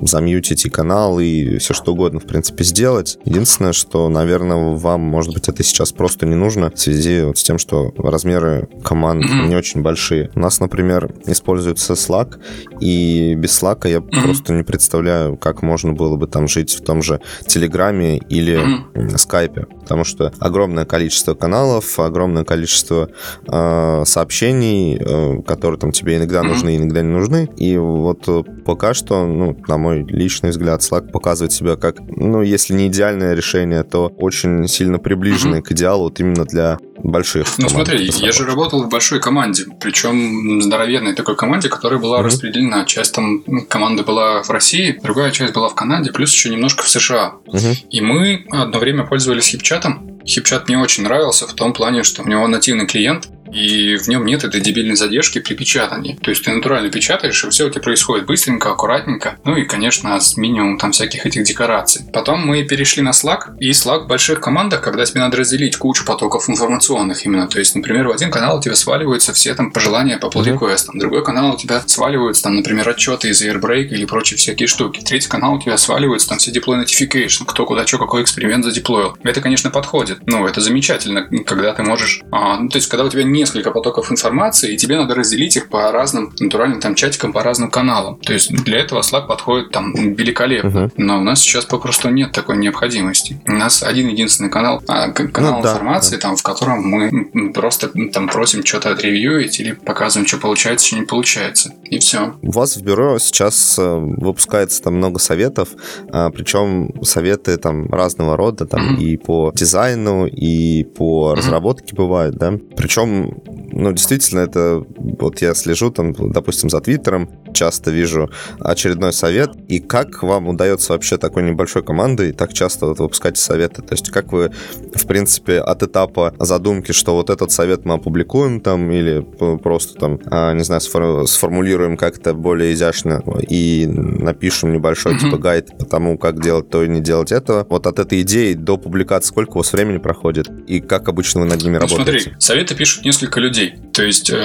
замьютить и канал, и все что угодно, в принципе, сделать. Единственное, что, наверное, вам, может быть, это сейчас просто не нужно в связи вот с тем, что размеры команд mm-hmm. не очень большие. У нас, например, используется Slack, и без Slack я mm-hmm. просто не представляю, как можно было бы там жить в том же Телеграме или mm-hmm. Скайпе, потому что огромное количество каналов, огромное количество э, сообщений, э, которые там тебе иногда mm-hmm. нужны, иногда не нужны, и вот э, пока что, ну, на мой личный взгляд, Slack показывает себя как, ну, если не идеальное решение, то очень сильно приближенное mm-hmm. к идеалу вот именно для больших. Ну смотри, я же работал в большой команде, причем здоровенной такой команде, которая была mm-hmm. распределена. Часть там команды была в России, другая часть была в Канаде, плюс еще немножко в США. Mm-hmm. И мы одно время пользовались хипчатом. Хипчат мне очень нравился в том плане, что у него нативный клиент, и в нем нет этой дебильной задержки при печатании. То есть ты натурально печатаешь, и все у тебя происходит быстренько, аккуратненько, ну и, конечно, с минимумом там всяких этих декораций. Потом мы перешли на Slack, и Slack в больших командах, когда тебе надо разделить кучу потоков информационных именно. То есть, например, в один канал у тебя сваливаются все там пожелания по pull request, другой канал у тебя сваливаются там, например, отчеты из Airbreak или прочие всякие штуки. Третий канал у тебя сваливаются там все deploy notification, кто куда что, какой эксперимент задеплоил. Это, конечно, подходит. Ну, это замечательно, когда ты можешь... А, ну, то есть, когда у тебя не несколько потоков информации, и тебе надо разделить их по разным натуральным там чатикам, по разным каналам. То есть для этого Slack подходит там великолепно. Угу. Но у нас сейчас попросту нет такой необходимости. У нас один единственный канал, а, канал ну, да, информации, да. там, в котором мы просто там просим что-то отревьюить или показываем, что получается, что не получается. И все. У вас в бюро сейчас э, выпускается там много советов, а, причем советы там разного рода, там угу. и по дизайну, и по угу. разработке бывают, да. Причем ну, действительно, это вот я слежу там, допустим, за Твиттером, часто вижу очередной совет. И как вам удается вообще такой небольшой командой так часто вот выпускать советы? То есть как вы, в принципе, от этапа задумки, что вот этот совет мы опубликуем там или просто там, а, не знаю, сформулируем как-то более изящно и напишем небольшой mm-hmm. типа гайд по тому, как делать то и не делать этого. Вот от этой идеи до публикации сколько у вас времени проходит? И как обычно вы над ними ну, работаете? Смотри, советы пишут несколько людей. То есть э,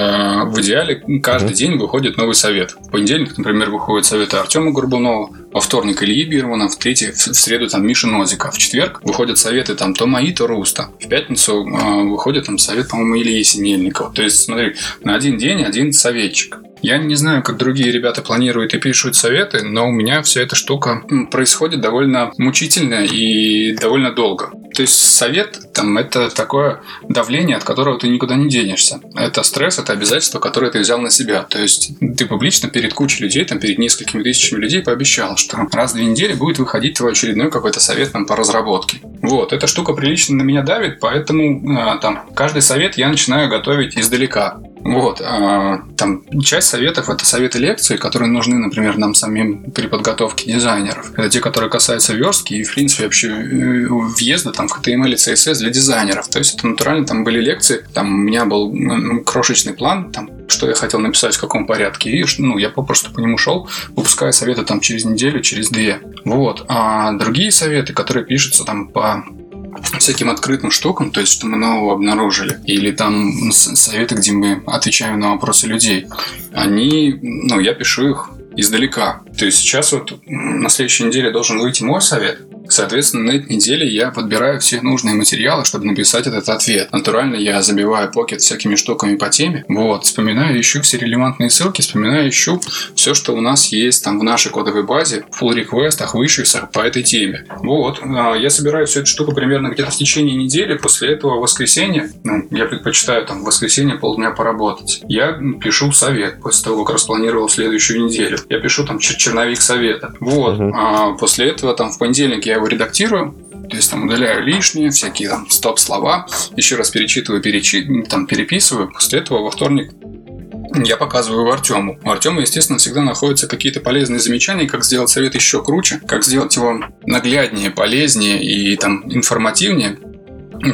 в идеале каждый mm-hmm. день выходит новый совет. В понедельник, например, выходят советы Артема Горбунова, во вторник Ильи Бирмана, в третий, в среду там Миша Нозика, в четверг выходят советы там то мои, то Руста. В пятницу э, выходит там совет, по-моему, Ильи Синельникова. То есть, смотри, на один день один советчик. Я не знаю, как другие ребята планируют и пишут советы, но у меня вся эта штука происходит довольно мучительно и довольно долго. То есть совет там это такое давление, от которого ты никуда не денешься. Это стресс, это обязательство, которое ты взял на себя. То есть ты публично перед кучей людей, там перед несколькими тысячами людей пообещал, что раз в две недели будет выходить твой очередной какой-то совет там, по разработке. Вот, эта штука прилично на меня давит, поэтому э, там каждый совет я начинаю готовить издалека. Вот. А, там часть советов это советы лекции, которые нужны, например, нам самим при подготовке дизайнеров. Это те, которые касаются верстки и, в принципе, вообще э, въезда там, в HTML и CSS для дизайнеров. То есть это натурально там были лекции. Там у меня был крошечный план, там, что я хотел написать, в каком порядке. И ну, я попросту по нему шел, выпуская советы там через неделю, через две. Вот. А другие советы, которые пишутся там по всяким открытым штукам, то есть что мы нового обнаружили, или там советы, где мы отвечаем на вопросы людей, они, ну, я пишу их издалека. То есть сейчас вот на следующей неделе должен выйти мой совет, Соответственно, на этой неделе я подбираю все нужные материалы, чтобы написать этот ответ. Натурально я забиваю покет всякими штуками по теме. Вот, вспоминаю, ищу все релевантные ссылки, вспоминаю, ищу все, что у нас есть там в нашей кодовой базе, в pull реквестах, вышивсах по этой теме. Вот, а, я собираю всю эту штуку примерно где-то в течение недели. После этого в воскресенье, ну, я предпочитаю там в воскресенье полдня поработать. Я пишу совет после того, как распланировал следующую неделю. Я пишу там черновик совета. Вот, uh-huh. а после этого там в понедельник я его редактирую, то есть там удаляю лишние, всякие там стоп-слова, еще раз перечитываю, перечи... там переписываю. После этого во вторник я показываю Артему. У Артема, естественно, всегда находятся какие-то полезные замечания, как сделать совет еще круче, как сделать его нагляднее, полезнее и там информативнее.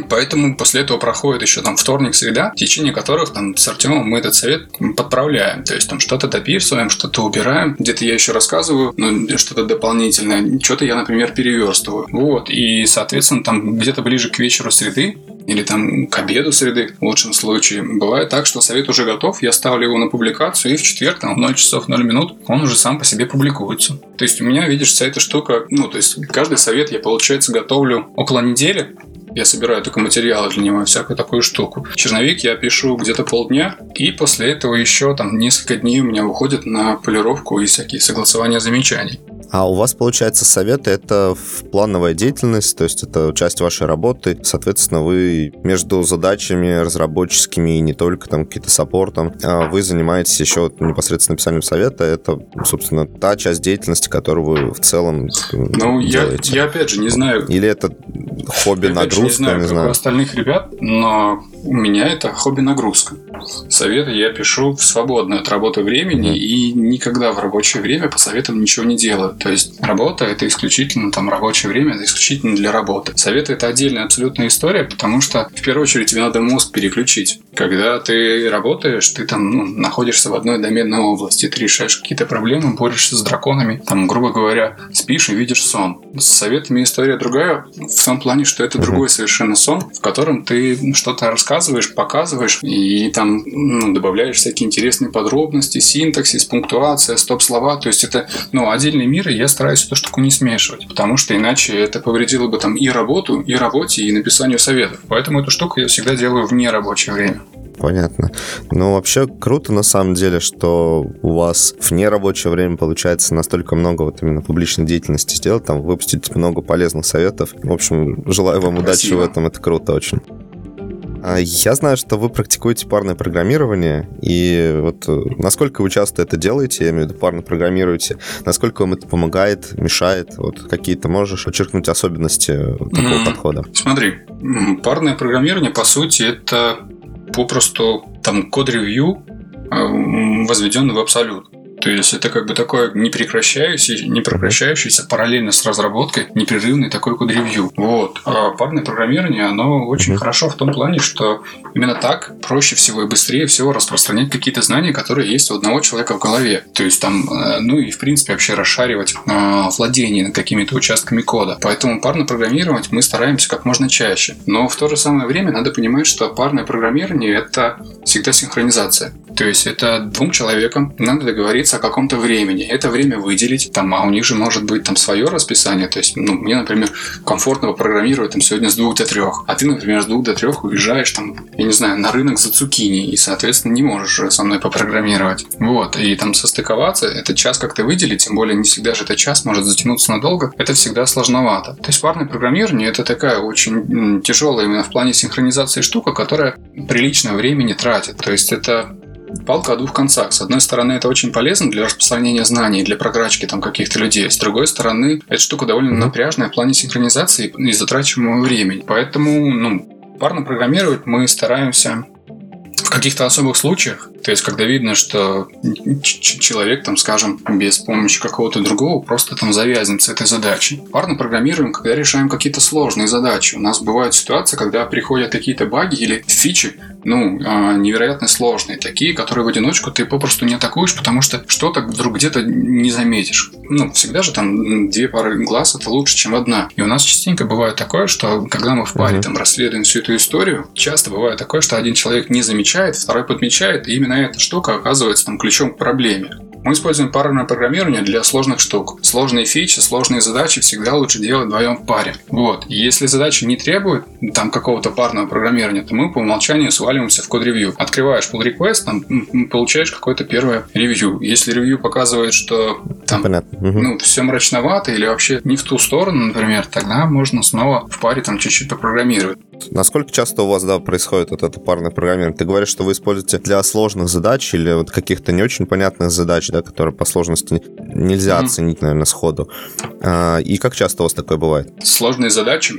Поэтому после этого проходит еще там вторник, среда, в течение которых там с Артемом мы этот совет подправляем. То есть там что-то дописываем, что-то убираем. Где-то я еще рассказываю, ну, что-то дополнительное. Что-то я, например, переверстываю. Вот. И, соответственно, там где-то ближе к вечеру среды или там к обеду среды, в лучшем случае. Бывает так, что совет уже готов, я ставлю его на публикацию, и в четверг, там, в 0 часов 0 минут, он уже сам по себе публикуется. То есть у меня, видишь, вся эта штука, ну, то есть каждый совет я, получается, готовлю около недели, я собираю только материалы для него, всякую такую штуку. Черновик я пишу где-то полдня, и после этого еще там несколько дней у меня выходит на полировку и всякие согласования замечаний. А у вас, получается, советы — это плановая деятельность, то есть это часть вашей работы. Соответственно, вы между задачами разработческими и не только там какие-то саппортом, а вы занимаетесь еще непосредственно написанием совета. Это, собственно, та часть деятельности, которую вы в целом ну, делаете. Я, я опять же не знаю... Или это хобби я, нагрузка, не знаю, не знаю. как у остальных ребят, но у меня это хобби-нагрузка. Советы я пишу в свободное от работы времени и никогда в рабочее время по советам ничего не делаю. То есть работа это исключительно там рабочее время, это исключительно для работы. Советы это отдельная абсолютная история, потому что в первую очередь тебе надо мозг переключить. Когда ты работаешь, ты там ну, находишься в одной доменной области, ты решаешь какие-то проблемы, борешься с драконами, там, грубо говоря, спишь и видишь сон. С советами история другая в том плане, что это другой совершенно сон, в котором ты что-то рассказываешь, показываешь и там ну, добавляешь всякие интересные подробности, синтаксис, пунктуация, стоп-слова. То есть это ну, отдельный мир, и я стараюсь эту штуку не смешивать, потому что иначе это повредило бы там и работу, и работе, и написанию советов. Поэтому эту штуку я всегда делаю в нерабочее время. Понятно. Ну, вообще круто на самом деле, что у вас в нерабочее время получается настолько много вот именно публичной деятельности сделать, там выпустить много полезных советов. В общем, желаю вам Спасибо. удачи в этом, это круто очень. А я знаю, что вы практикуете парное программирование, и вот э, насколько вы часто это делаете, я имею в виду парно программируете, насколько вам это помогает, мешает, вот какие-то можешь подчеркнуть особенности такого mm, подхода? Смотри, парное программирование, по сути, это попросту там код-ревью, э, возведенный в абсолют. То есть это как бы такое непрекращающееся, непрекращающееся параллельно с разработкой непрерывный такой код-ревью. Вот. А парное программирование, оно очень mm-hmm. хорошо в том плане, что именно так проще всего и быстрее всего распространять какие-то знания, которые есть у одного человека в голове. То есть там, э, ну и в принципе вообще расшаривать э, владение над какими-то участками кода. Поэтому парно программировать мы стараемся как можно чаще. Но в то же самое время надо понимать, что парное программирование это всегда синхронизация. То есть это двум человекам надо договориться о каком-то времени. Это время выделить, там, а у них же может быть там свое расписание. То есть, ну, мне, например, комфортно программировать там сегодня с двух до трех. А ты, например, с двух до трех уезжаешь там, я не знаю, на рынок за цукини и, соответственно, не можешь со мной попрограммировать. Вот. И там состыковаться, этот час как-то выделить, тем более не всегда же этот час может затянуться надолго, это всегда сложновато. То есть парное программирование это такая очень тяжелая именно в плане синхронизации штука, которая приличное времени тратит. То есть это палка о двух концах. С одной стороны, это очень полезно для распространения знаний, для прокачки там каких-то людей. С другой стороны, эта штука довольно напряжная в плане синхронизации и затрачиваемого времени. Поэтому, ну, парно программировать мы стараемся в каких-то особых случаях, то есть, когда видно, что человек, там, скажем, без помощи какого-то другого просто там завязан с этой задачей. Парно программируем, когда решаем какие-то сложные задачи. У нас бывают ситуации, когда приходят какие-то баги или фичи, ну, а, невероятно сложные, такие, которые в одиночку ты попросту не атакуешь, потому что что-то вдруг где-то не заметишь. Ну, всегда же там две пары глаз это лучше, чем одна. И у нас частенько бывает такое, что когда мы в паре там расследуем всю эту историю, часто бывает такое, что один человек не замечает, второй подмечает, и именно эта штука оказывается там ключом к проблеме. Мы используем парное программирование для сложных штук. Сложные фичи, сложные задачи всегда лучше делать вдвоем в паре. Вот. Если задача не требует там какого-то парного программирования, то мы по умолчанию сваливаемся в код-ревью. Открываешь pull request, там получаешь какое-то первое ревью. Если ревью показывает, что там Понятно. ну, все мрачновато или вообще не в ту сторону, например, тогда можно снова в паре там чуть-чуть попрограммировать. Насколько часто у вас, да, происходит вот это парное программирование? Ты говоришь, что вы используете для сложных задач или вот каких-то не очень понятных задач, да, которые по сложности нельзя mm-hmm. оценить, наверное, сходу. А, и как часто у вас такое бывает? Сложные задачи?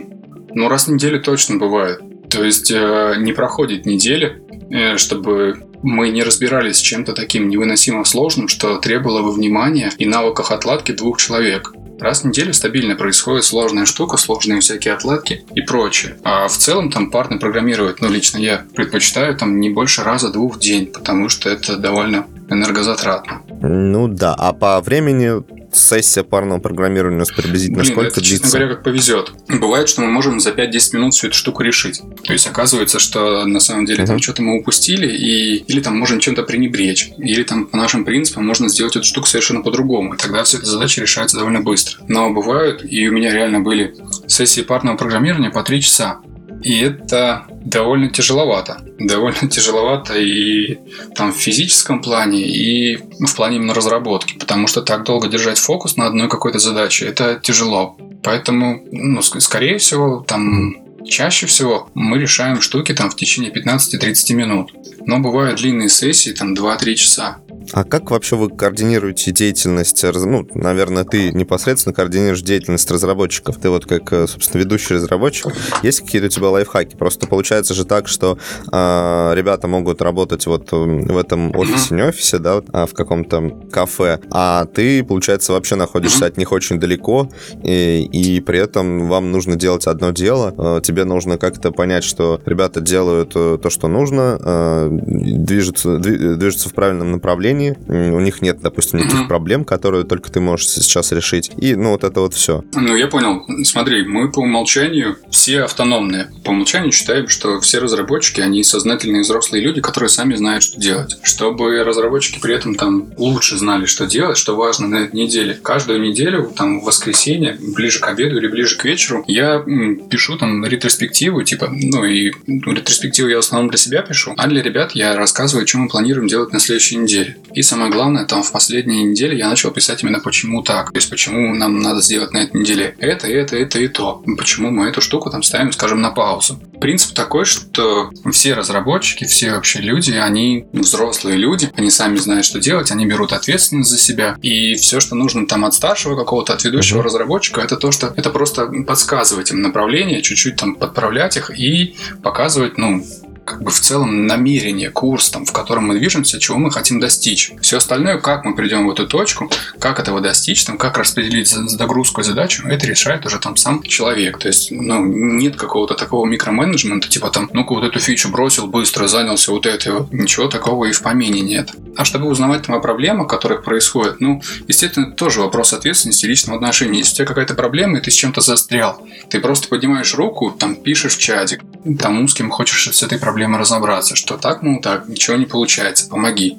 Ну, раз в неделю точно бывает. То есть э, не проходит недели, э, чтобы мы не разбирались с чем-то таким невыносимо сложным, что требовало бы внимания и навыках отладки двух человек. Раз в неделю стабильно происходит сложная штука, сложные всякие отладки и прочее. А в целом там парно программировать, ну, лично я предпочитаю там не больше раза-двух в день, потому что это довольно энергозатратно. Ну да, а по времени сессия парного программирования у нас приблизительно Блин, сколько это, длится? честно говоря, как повезет. Бывает, что мы можем за 5-10 минут всю эту штуку решить. То есть оказывается, что на самом деле uh-huh. там что-то мы упустили, и, или там можем чем-то пренебречь, или там по нашим принципам можно сделать эту штуку совершенно по-другому. И тогда вся эта задача решается довольно быстро. Но бывают, и у меня реально были сессии парного программирования по 3 часа. И это довольно тяжеловато. Довольно тяжеловато и там в физическом плане, и в плане именно разработки. Потому что так долго держать фокус на одной какой-то задаче, это тяжело. Поэтому, ну, скорее всего, там Чаще всего мы решаем штуки там в течение 15-30 минут. Но бывают длинные сессии, там 2-3 часа. А как вообще вы координируете деятельность, ну, наверное, ты непосредственно координируешь деятельность разработчиков, ты вот как, э, собственно, ведущий разработчик, есть какие-то у тебя лайфхаки? Просто получается же так, что э, ребята могут работать вот в этом офисе, не офисе, да, а в каком-то кафе, а ты, получается, вообще находишься от них очень далеко, и, и при этом вам нужно делать одно дело, э, тебе нужно как-то понять, что ребята делают э, то, что нужно, э, движутся, движутся в правильном направлении, решении, у них нет, допустим, никаких mm-hmm. проблем, которые только ты можешь сейчас решить. И, ну, вот это вот все. Ну, я понял. Смотри, мы по умолчанию все автономные. По умолчанию считаем, что все разработчики, они сознательные взрослые люди, которые сами знают, что делать. Чтобы разработчики при этом там лучше знали, что делать, что важно на этой неделе. Каждую неделю, там, в воскресенье, ближе к обеду или ближе к вечеру, я пишу там ретроспективу, типа, ну, и ну, ретроспективу я в основном для себя пишу, а для ребят я рассказываю, что мы планируем делать на следующей неделе. И самое главное, там в последние недели я начал писать именно почему так. То есть почему нам надо сделать на этой неделе это, это, это и то. Почему мы эту штуку там ставим, скажем, на паузу. Принцип такой, что все разработчики, все вообще люди, они взрослые люди, они сами знают, что делать, они берут ответственность за себя. И все, что нужно там от старшего какого-то, от ведущего разработчика, это то, что это просто подсказывать им направление, чуть-чуть там подправлять их и показывать, ну, как бы в целом намерение, курс, там, в котором мы движемся, чего мы хотим достичь. Все остальное, как мы придем в эту точку, как этого достичь, там, как распределить загрузку и задачу, это решает уже там сам человек. То есть, ну, нет какого-то такого микроменеджмента, типа там, ну-ка вот эту фичу бросил, быстро занялся вот этой. Ничего такого и в помине нет. А чтобы узнавать там о проблемах, которых происходит, ну, естественно, тоже вопрос ответственности личного отношения. Если у тебя какая-то проблема, и ты с чем-то застрял, ты просто поднимаешь руку, там, пишешь в чатик, тому, с кем хочешь с этой проблемой разобраться, что так, ну так, ничего не получается, помоги.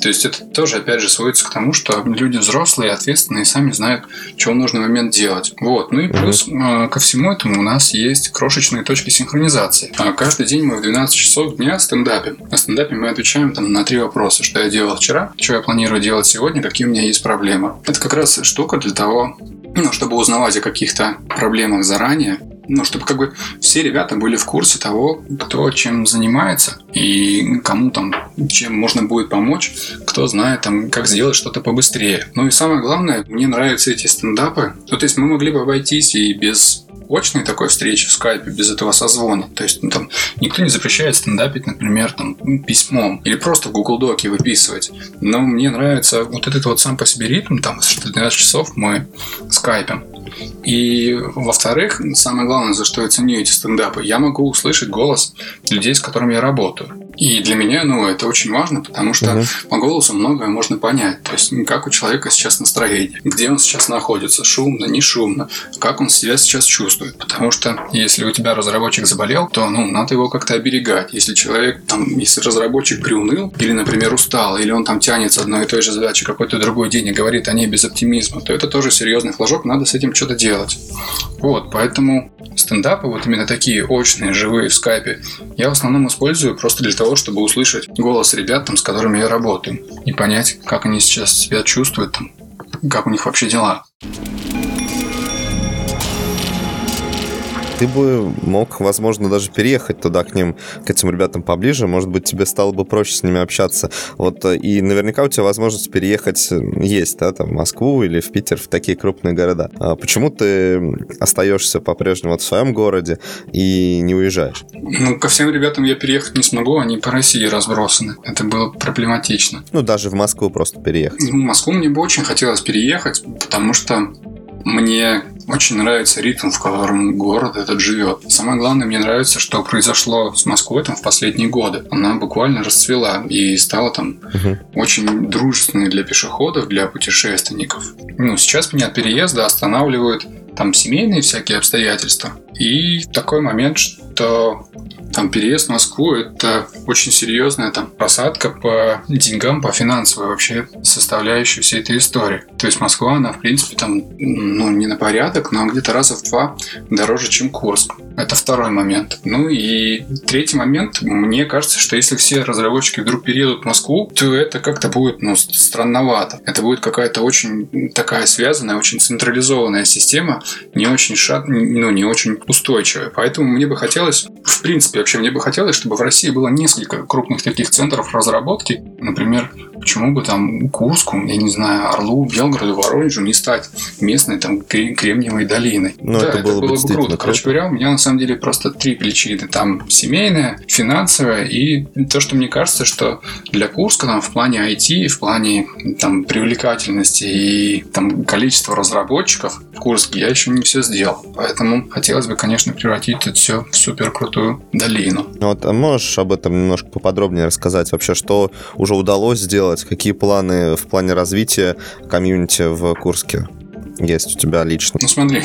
То есть это тоже, опять же, сводится к тому, что люди взрослые, ответственные, сами знают, что в нужный момент делать. Вот. Ну и плюс mm-hmm. ко всему этому у нас есть крошечные точки синхронизации. А каждый день мы в 12 часов дня стендапим. На стендапе мы отвечаем там на три вопроса. Что я делал вчера, что я планирую делать сегодня, какие у меня есть проблемы. Это как раз штука для того, ну, чтобы узнавать о каких-то проблемах заранее, ну, чтобы как бы все ребята были в курсе того, кто чем занимается и кому там чем можно будет помочь, кто знает там, как сделать что-то побыстрее. Ну и самое главное, мне нравятся эти стендапы. Ну, то есть мы могли бы обойтись и без очной такой встречи в скайпе, без этого созвона. То есть ну, там никто не запрещает стендапить, например, там письмом или просто в Google Доке выписывать. Но мне нравится вот этот вот сам по себе ритм, там, что 12 часов мы скайпим. И, во-вторых, самое главное, за что я ценю эти стендапы, я могу услышать голос людей, с которыми я работаю. И для меня, ну, это очень важно, потому что угу. по голосу многое можно понять. То есть, как у человека сейчас настроение, где он сейчас находится, шумно, не шумно, как он себя сейчас чувствует. Потому что если у тебя разработчик заболел, то, ну, надо его как-то оберегать. Если человек, там, если разработчик приуныл, или, например, устал, или он там тянет с одной и той же задачи какой-то другой день и говорит о ней без оптимизма, то это тоже серьезный флажок, надо с этим что-то делать. Вот, поэтому стендапы, вот именно такие очные, живые в скайпе, я в основном использую просто для того, того, чтобы услышать голос ребят, там, с которыми я работаю, и понять, как они сейчас себя чувствуют, там, как у них вообще дела. Ты бы мог, возможно, даже переехать туда к ним, к этим ребятам поближе. Может быть, тебе стало бы проще с ними общаться. Вот, э, и наверняка у тебя возможность переехать есть, да, там, в Москву или в Питер, в такие крупные города. А почему ты остаешься по-прежнему вот в своем городе и не уезжаешь? Ну, ко всем ребятам я переехать не смогу, они по России разбросаны. Это было проблематично. Ну, даже в Москву просто переехать. В Москву мне бы очень хотелось переехать, потому что мне очень нравится ритм, в котором город этот живет. Самое главное, мне нравится, что произошло с Москвой там в последние годы. Она буквально расцвела и стала там угу. очень дружественной для пешеходов, для путешественников. Ну, сейчас меня от переезда останавливают там семейные всякие обстоятельства. И такой момент, что там переезд в Москву – это очень серьезная там просадка по деньгам, по финансовой вообще составляющей всей этой истории. То есть Москва, она в принципе там, ну не на порядок, но где-то раза в два дороже, чем Курск. Это второй момент. Ну и третий момент. Мне кажется, что если все разработчики вдруг переедут в Москву, то это как-то будет ну, странновато. Это будет какая-то очень такая связанная, очень централизованная система, не очень шат, ну, не очень устойчивая. Поэтому мне бы хотелось, в принципе, вообще мне бы хотелось, чтобы в России было несколько крупных таких центров разработки. Например, почему бы там Курску, я не знаю, Орлу, Белгороду, Воронежу не стать местной там Кремниевой долиной. Ну, да, это, было, это было бы круто. Короче говоря, у меня на самом деле просто три причины. Там семейная, финансовая и то, что мне кажется, что для Курска там в плане IT, в плане там привлекательности и там количества разработчиков в Курске я еще не все сделал. Поэтому хотелось бы, конечно, превратить это все в супер крутую долину. Ну вот, а можешь об этом немножко поподробнее рассказать вообще, что уже удалось сделать, какие планы в плане развития комьюнити в Курске? Есть у тебя лично? Ну смотри,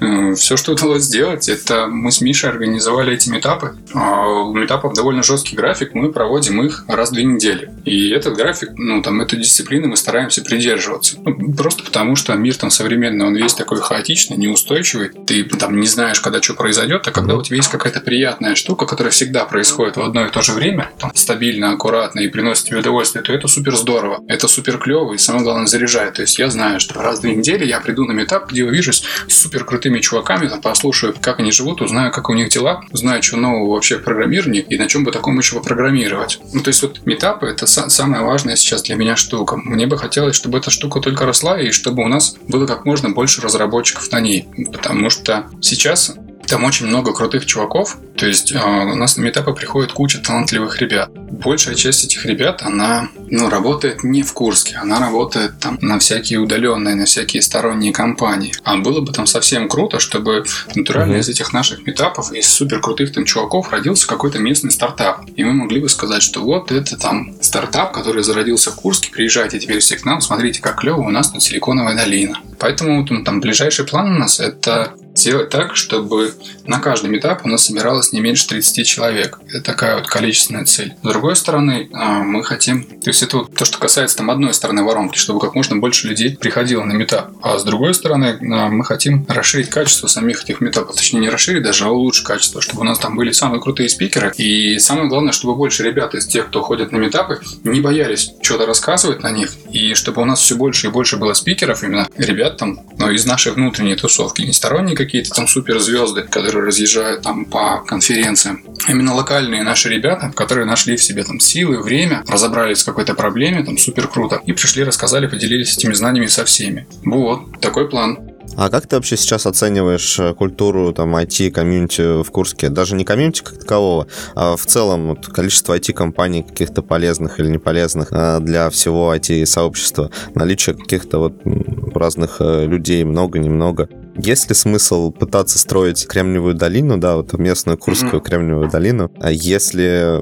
э, все, что удалось сделать, это мы с Мишей организовали эти метапы. А у метапов довольно жесткий график, мы проводим их раз в две недели. И этот график, ну там, эту дисциплину мы стараемся придерживаться. Ну, просто потому, что мир там современный, он весь такой хаотичный, неустойчивый. Ты там не знаешь, когда что произойдет, а когда у тебя есть какая-то приятная штука, которая всегда происходит в одно и то же время, там, стабильно, аккуратно и приносит тебе удовольствие, то это супер здорово. Это супер клево и самое главное заряжает. То есть я знаю, что раз в две недели я я приду на метап, где увижусь с супер крутыми чуваками, там послушаю, как они живут, узнаю, как у них дела, узнаю, что нового вообще в программировании и на чем бы таком еще попрограммировать. Ну, то есть вот метапы это самая важная сейчас для меня штука. Мне бы хотелось, чтобы эта штука только росла и чтобы у нас было как можно больше разработчиков на ней. Потому что сейчас там очень много крутых чуваков, то есть э, у нас на метапы приходит куча талантливых ребят. Большая часть этих ребят, она ну, работает не в Курске, она работает там на всякие удаленные, на всякие сторонние компании. А было бы там совсем круто, чтобы натурально mm-hmm. из этих наших метапов, из супер крутых там чуваков родился какой-то местный стартап. И мы могли бы сказать, что вот это там стартап, который зародился в Курске, приезжайте теперь все к нам, смотрите, как клево у нас тут Силиконовая долина. Поэтому там, там ближайший план у нас это сделать так, чтобы на каждом этапе у нас собиралось не меньше 30 человек. Это такая вот количественная цель. С другой стороны, а, мы хотим, то есть это вот то, что касается там одной стороны воронки, чтобы как можно больше людей приходило на метап. А с другой стороны, а, мы хотим расширить качество самих этих метапов. Точнее, не расширить даже, а улучшить качество, чтобы у нас там были самые крутые спикеры. И самое главное, чтобы больше ребят из тех, кто ходит на метапы, не боялись что-то рассказывать на них. И чтобы у нас все больше и больше было спикеров, именно ребят там, ну, из нашей внутренней тусовки, не сторонние какие-то там суперзвезды, которые разъезжают там по конференциям. Именно локальные наши ребята, которые нашли в себе там силы, время, разобрались с какой-то проблеме, там супер круто, и пришли, рассказали, поделились этими знаниями со всеми. Вот, такой план. А как ты вообще сейчас оцениваешь э, культуру там IT-комьюнити в Курске? Даже не комьюнити как такового, а в целом вот, количество IT-компаний каких-то полезных или неполезных э, для всего IT-сообщества, наличие каких-то вот разных э, людей много-немного. Есть ли смысл пытаться строить Кремниевую долину, да, вот местную Курскую. Кремниевую долину, а если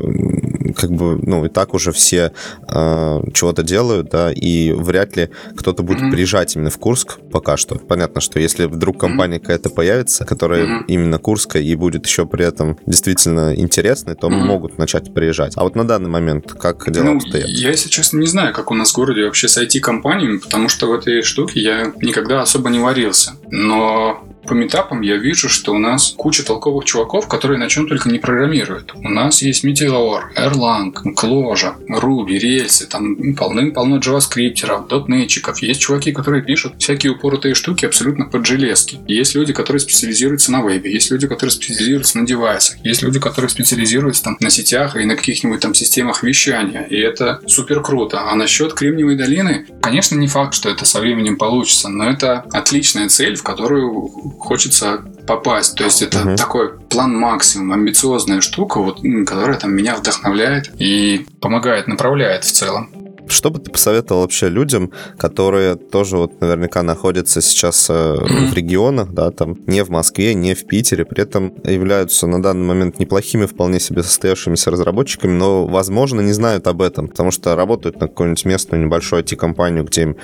как бы, ну, и так уже все э, чего-то делают, да, и вряд ли кто-то будет mm-hmm. приезжать именно в Курск пока что. Понятно, что если вдруг компания mm-hmm. какая-то появится, которая mm-hmm. именно Курская и будет еще при этом действительно интересной, то mm-hmm. могут начать приезжать. А вот на данный момент как дела ну, обстоят? Я, если честно, не знаю, как у нас в городе вообще с IT-компаниями, потому что в этой штуке я никогда особо не варился. Но по метапам я вижу, что у нас куча толковых чуваков, которые на чем только не программируют. У нас есть Meteor, Erlang, Clojure, Ruby, рельсы, там полным-полно джаваскриптеров, дотнетчиков. Есть чуваки, которые пишут всякие упоротые штуки абсолютно под железки. Есть люди, которые специализируются на вебе, есть люди, которые специализируются на девайсах, есть люди, которые специализируются там на сетях и на каких-нибудь там системах вещания. И это супер круто. А насчет Кремниевой долины, конечно, не факт, что это со временем получится, но это отличная цель, в которую хочется попасть. То есть это угу. такой план максимум, амбициозная штука, вот, которая там меня вдохновляет и помогает, направляет в целом. Что бы ты посоветовал вообще людям, которые тоже вот наверняка находятся сейчас э, в регионах, да, там не в Москве, не в Питере, при этом являются на данный момент неплохими, вполне себе состоявшимися разработчиками, но, возможно, не знают об этом, потому что работают на какую-нибудь местную небольшую IT-компанию, где им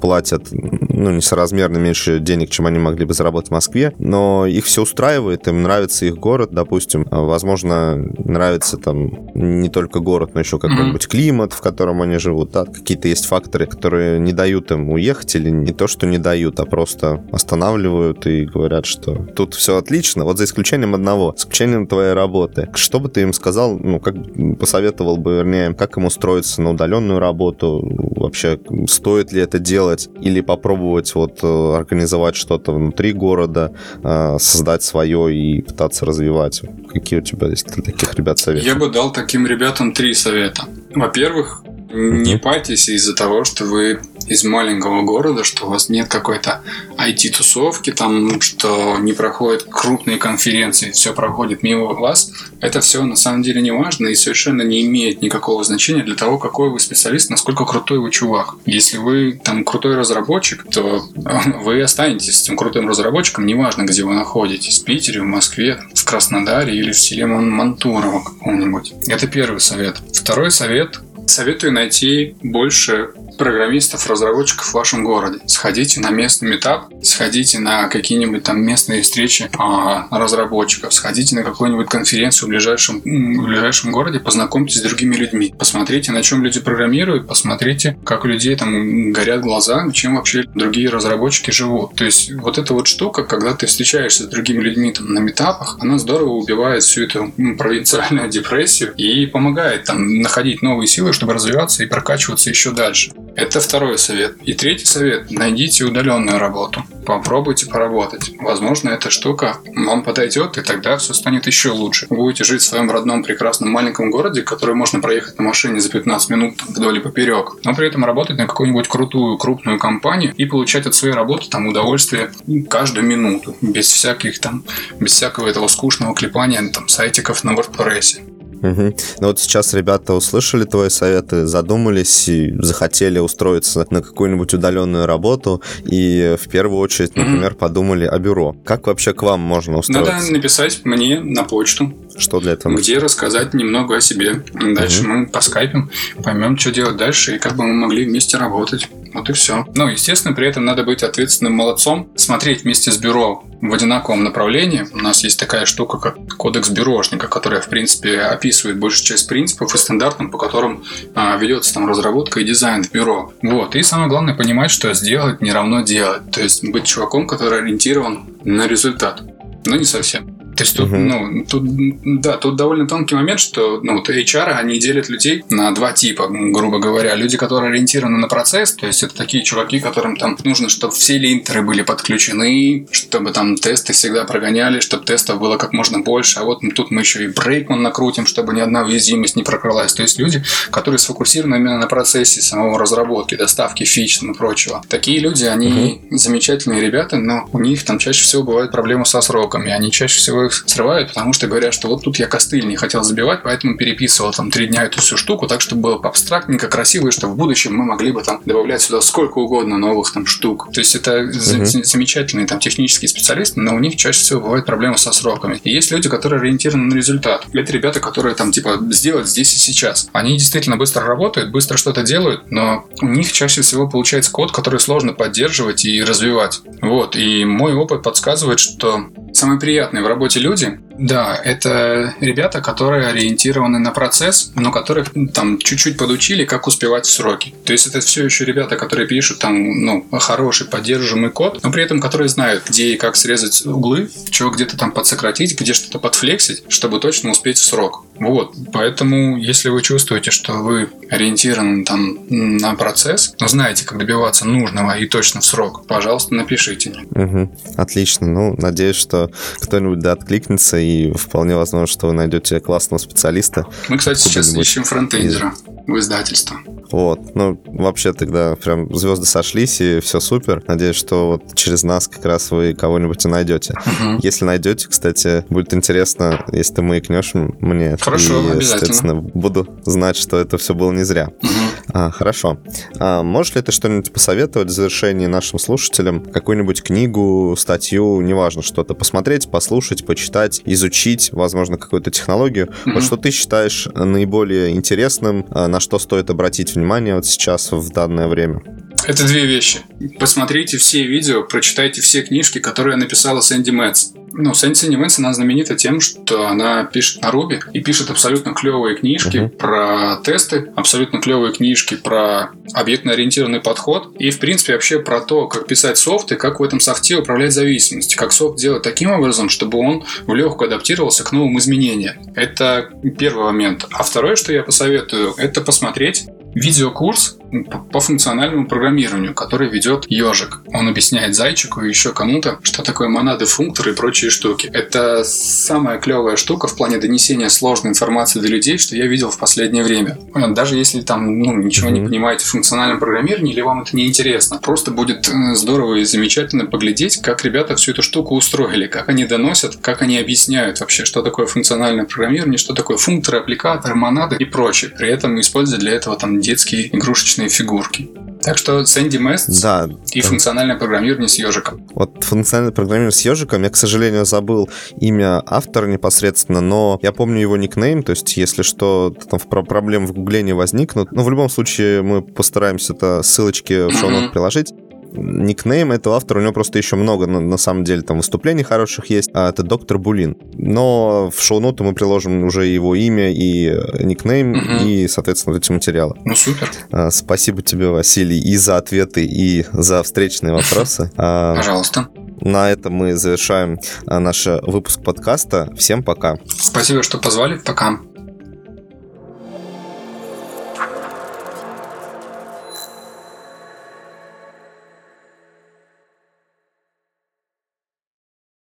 платят, ну, несоразмерно меньше денег, чем они могли бы заработать в Москве, но их все устраивает, им нравится их город, допустим, возможно, нравится там не только город, но еще какой-нибудь климат, в котором они живут, да, какие-то есть факторы, которые не дают им уехать или не то, что не дают, а просто останавливают и говорят, что тут все отлично, вот за исключением одного, исключением твоей работы. Что бы ты им сказал, ну, как посоветовал бы, вернее, как им устроиться на удаленную работу, вообще стоит ли это делать или попробовать вот э, организовать что-то внутри города, э, создать свое и пытаться развивать? Какие у тебя есть для таких ребят советы? Я бы дал таким ребятам три совета. Во-первых, не парьтесь из-за того, что вы из маленького города, что у вас нет какой-то IT-тусовки, там, что не проходят крупные конференции, все проходит мимо вас. Это все на самом деле не важно и совершенно не имеет никакого значения для того, какой вы специалист, насколько крутой вы чувак. Если вы там крутой разработчик, то вы останетесь этим крутым разработчиком, неважно, где вы находитесь, в Питере, в Москве, в Краснодаре или в селе Мантурово каком-нибудь. Это первый совет. Второй совет Советую найти больше программистов, разработчиков в вашем городе. Сходите на местный метап, сходите на какие-нибудь там местные встречи а, разработчиков, сходите на какую-нибудь конференцию в ближайшем, в ближайшем городе, познакомьтесь с другими людьми. Посмотрите, на чем люди программируют, посмотрите, как у людей там горят глаза, чем вообще другие разработчики живут. То есть вот эта вот штука, когда ты встречаешься с другими людьми там на метапах, она здорово убивает всю эту провинциальную депрессию и помогает там находить новые силы, чтобы развиваться и прокачиваться еще дальше. Это второй совет. И третий совет. Найдите удаленную работу. Попробуйте поработать. Возможно, эта штука вам подойдет, и тогда все станет еще лучше. Вы будете жить в своем родном прекрасном маленьком городе, который можно проехать на машине за 15 минут вдоль и поперек, но при этом работать на какую-нибудь крутую, крупную компанию и получать от своей работы там удовольствие каждую минуту, без всяких там, без всякого этого скучного клепания там сайтиков на WordPress. Угу. Ну вот сейчас ребята услышали твои советы, задумались и захотели устроиться на какую-нибудь удаленную работу и в первую очередь, например, подумали о бюро. Как вообще к вам можно устроиться? Надо написать мне на почту. Что для этого? Где рассказать немного о себе. Дальше угу. мы по скайпим, поймем, что делать дальше и как бы мы могли вместе работать. Вот и все. Ну, естественно, при этом надо быть ответственным молодцом, смотреть вместе с бюро в одинаковом направлении. У нас есть такая штука, как кодекс бюрошника, которая, в принципе, описывает большую часть принципов и стандартов, по которым а, ведется там разработка и дизайн в бюро. Вот. И самое главное понимать, что сделать не равно делать. То есть быть чуваком, который ориентирован на результат. Но не совсем. То есть тут, uh-huh. ну, тут, да, тут довольно тонкий момент, что, ну, вот HR, они делят людей на два типа, грубо говоря. Люди, которые ориентированы на процесс, то есть это такие чуваки, которым там нужно, чтобы все линтеры были подключены, чтобы там тесты всегда прогоняли, чтобы тестов было как можно больше, а вот тут мы еще и брейкман накрутим, чтобы ни одна уязвимость не прокралась. То есть люди, которые сфокусированы именно на процессе самого разработки, доставки фич и прочего. Такие люди, они uh-huh. замечательные ребята, но у них там чаще всего бывают проблемы со сроками. Они чаще всего их срывают, потому что говорят, что вот тут я костыль не хотел забивать, поэтому переписывал там три дня эту всю штуку, так чтобы было абстрактненько, красиво, и чтобы в будущем мы могли бы там добавлять сюда сколько угодно новых там штук. То есть это uh-huh. замечательные там технические специалисты, но у них чаще всего бывают проблемы со сроками. И есть люди, которые ориентированы на результат. Это ребята, которые там типа сделать здесь и сейчас. Они действительно быстро работают, быстро что-то делают, но у них чаще всего получается код, который сложно поддерживать и развивать. Вот. И мой опыт подсказывает, что самое приятное в работе люди, да, это ребята, которые ориентированы на процесс, но которых там чуть-чуть подучили, как успевать в сроки. То есть это все еще ребята, которые пишут там, ну, хороший поддерживаемый код, но при этом которые знают, где и как срезать углы, что где-то там подсократить, где что-то подфлексить, чтобы точно успеть в срок. Вот, поэтому, если вы чувствуете, что вы ориентированы там на процесс, но знаете, как добиваться нужного и точно в срок, пожалуйста, напишите мне. Угу. Отлично. Ну, надеюсь, что кто-нибудь да откликнется и вполне возможно, что вы найдете классного специалиста. Мы, кстати, сейчас ищем фронтендера из... в издательство. Вот. Ну, вообще тогда прям звезды сошлись, и все супер. Надеюсь, что вот через нас как раз вы кого-нибудь и найдете. Угу. Если найдете, кстати, будет интересно, если ты маякнешь мне. Хорошо, и, обязательно. соответственно, буду знать, что это все было не зря. Угу. А, хорошо. А можешь ли ты что-нибудь посоветовать в завершении нашим слушателям? Какую-нибудь книгу, статью, неважно, что-то посмотреть, послушать, почитать, изучить, возможно, какую-то технологию. Mm-hmm. Вот что ты считаешь наиболее интересным, а, на что стоит обратить внимание вот сейчас в данное время? Это две вещи. Посмотрите все видео, прочитайте все книжки, которые написала Сэнди Метц. Ну, Сэнди Метц, она знаменита тем, что она пишет на Ruby и пишет абсолютно клевые книжки uh-huh. про тесты, абсолютно клевые книжки про объектно-ориентированный подход и, в принципе, вообще про то, как писать софт и как в этом софте управлять зависимостями. Как софт делать таким образом, чтобы он влегкую адаптировался к новым изменениям. Это первый момент. А второе, что я посоветую, это посмотреть видеокурс по функциональному программированию, который ведет ежик. Он объясняет зайчику и еще кому-то, что такое монады, функторы и прочие штуки. Это самая клевая штука в плане донесения сложной информации до людей, что я видел в последнее время. Даже если там ну, ничего mm-hmm. не понимаете в функциональном программировании или вам это не интересно, просто будет э, здорово и замечательно поглядеть, как ребята всю эту штуку устроили, как они доносят, как они объясняют вообще, что такое функциональное программирование, что такое функторы, аппликаторы, монады и прочее. При этом используя для этого там детские игрушечные фигурки. Так что Сэнди Мест да, и да. функциональное программирование с ежиком. Вот функциональное программирование с ежиком, я, к сожалению, забыл имя автора непосредственно, но я помню его никнейм, то есть если что, там проблем в гуглении возникнут, но в любом случае мы постараемся это ссылочки в шоу приложить никнейм этого автора, у него просто еще много, на, на самом деле, там выступлений хороших есть. А это доктор Булин. Но в шоу-ноты мы приложим уже его имя и э, никнейм, угу. и, соответственно, эти материалы. Ну, супер. А, спасибо тебе, Василий, и за ответы, и за встречные вопросы. А, Пожалуйста. На этом мы завершаем а, наш выпуск подкаста. Всем пока. Спасибо, что позвали. Пока.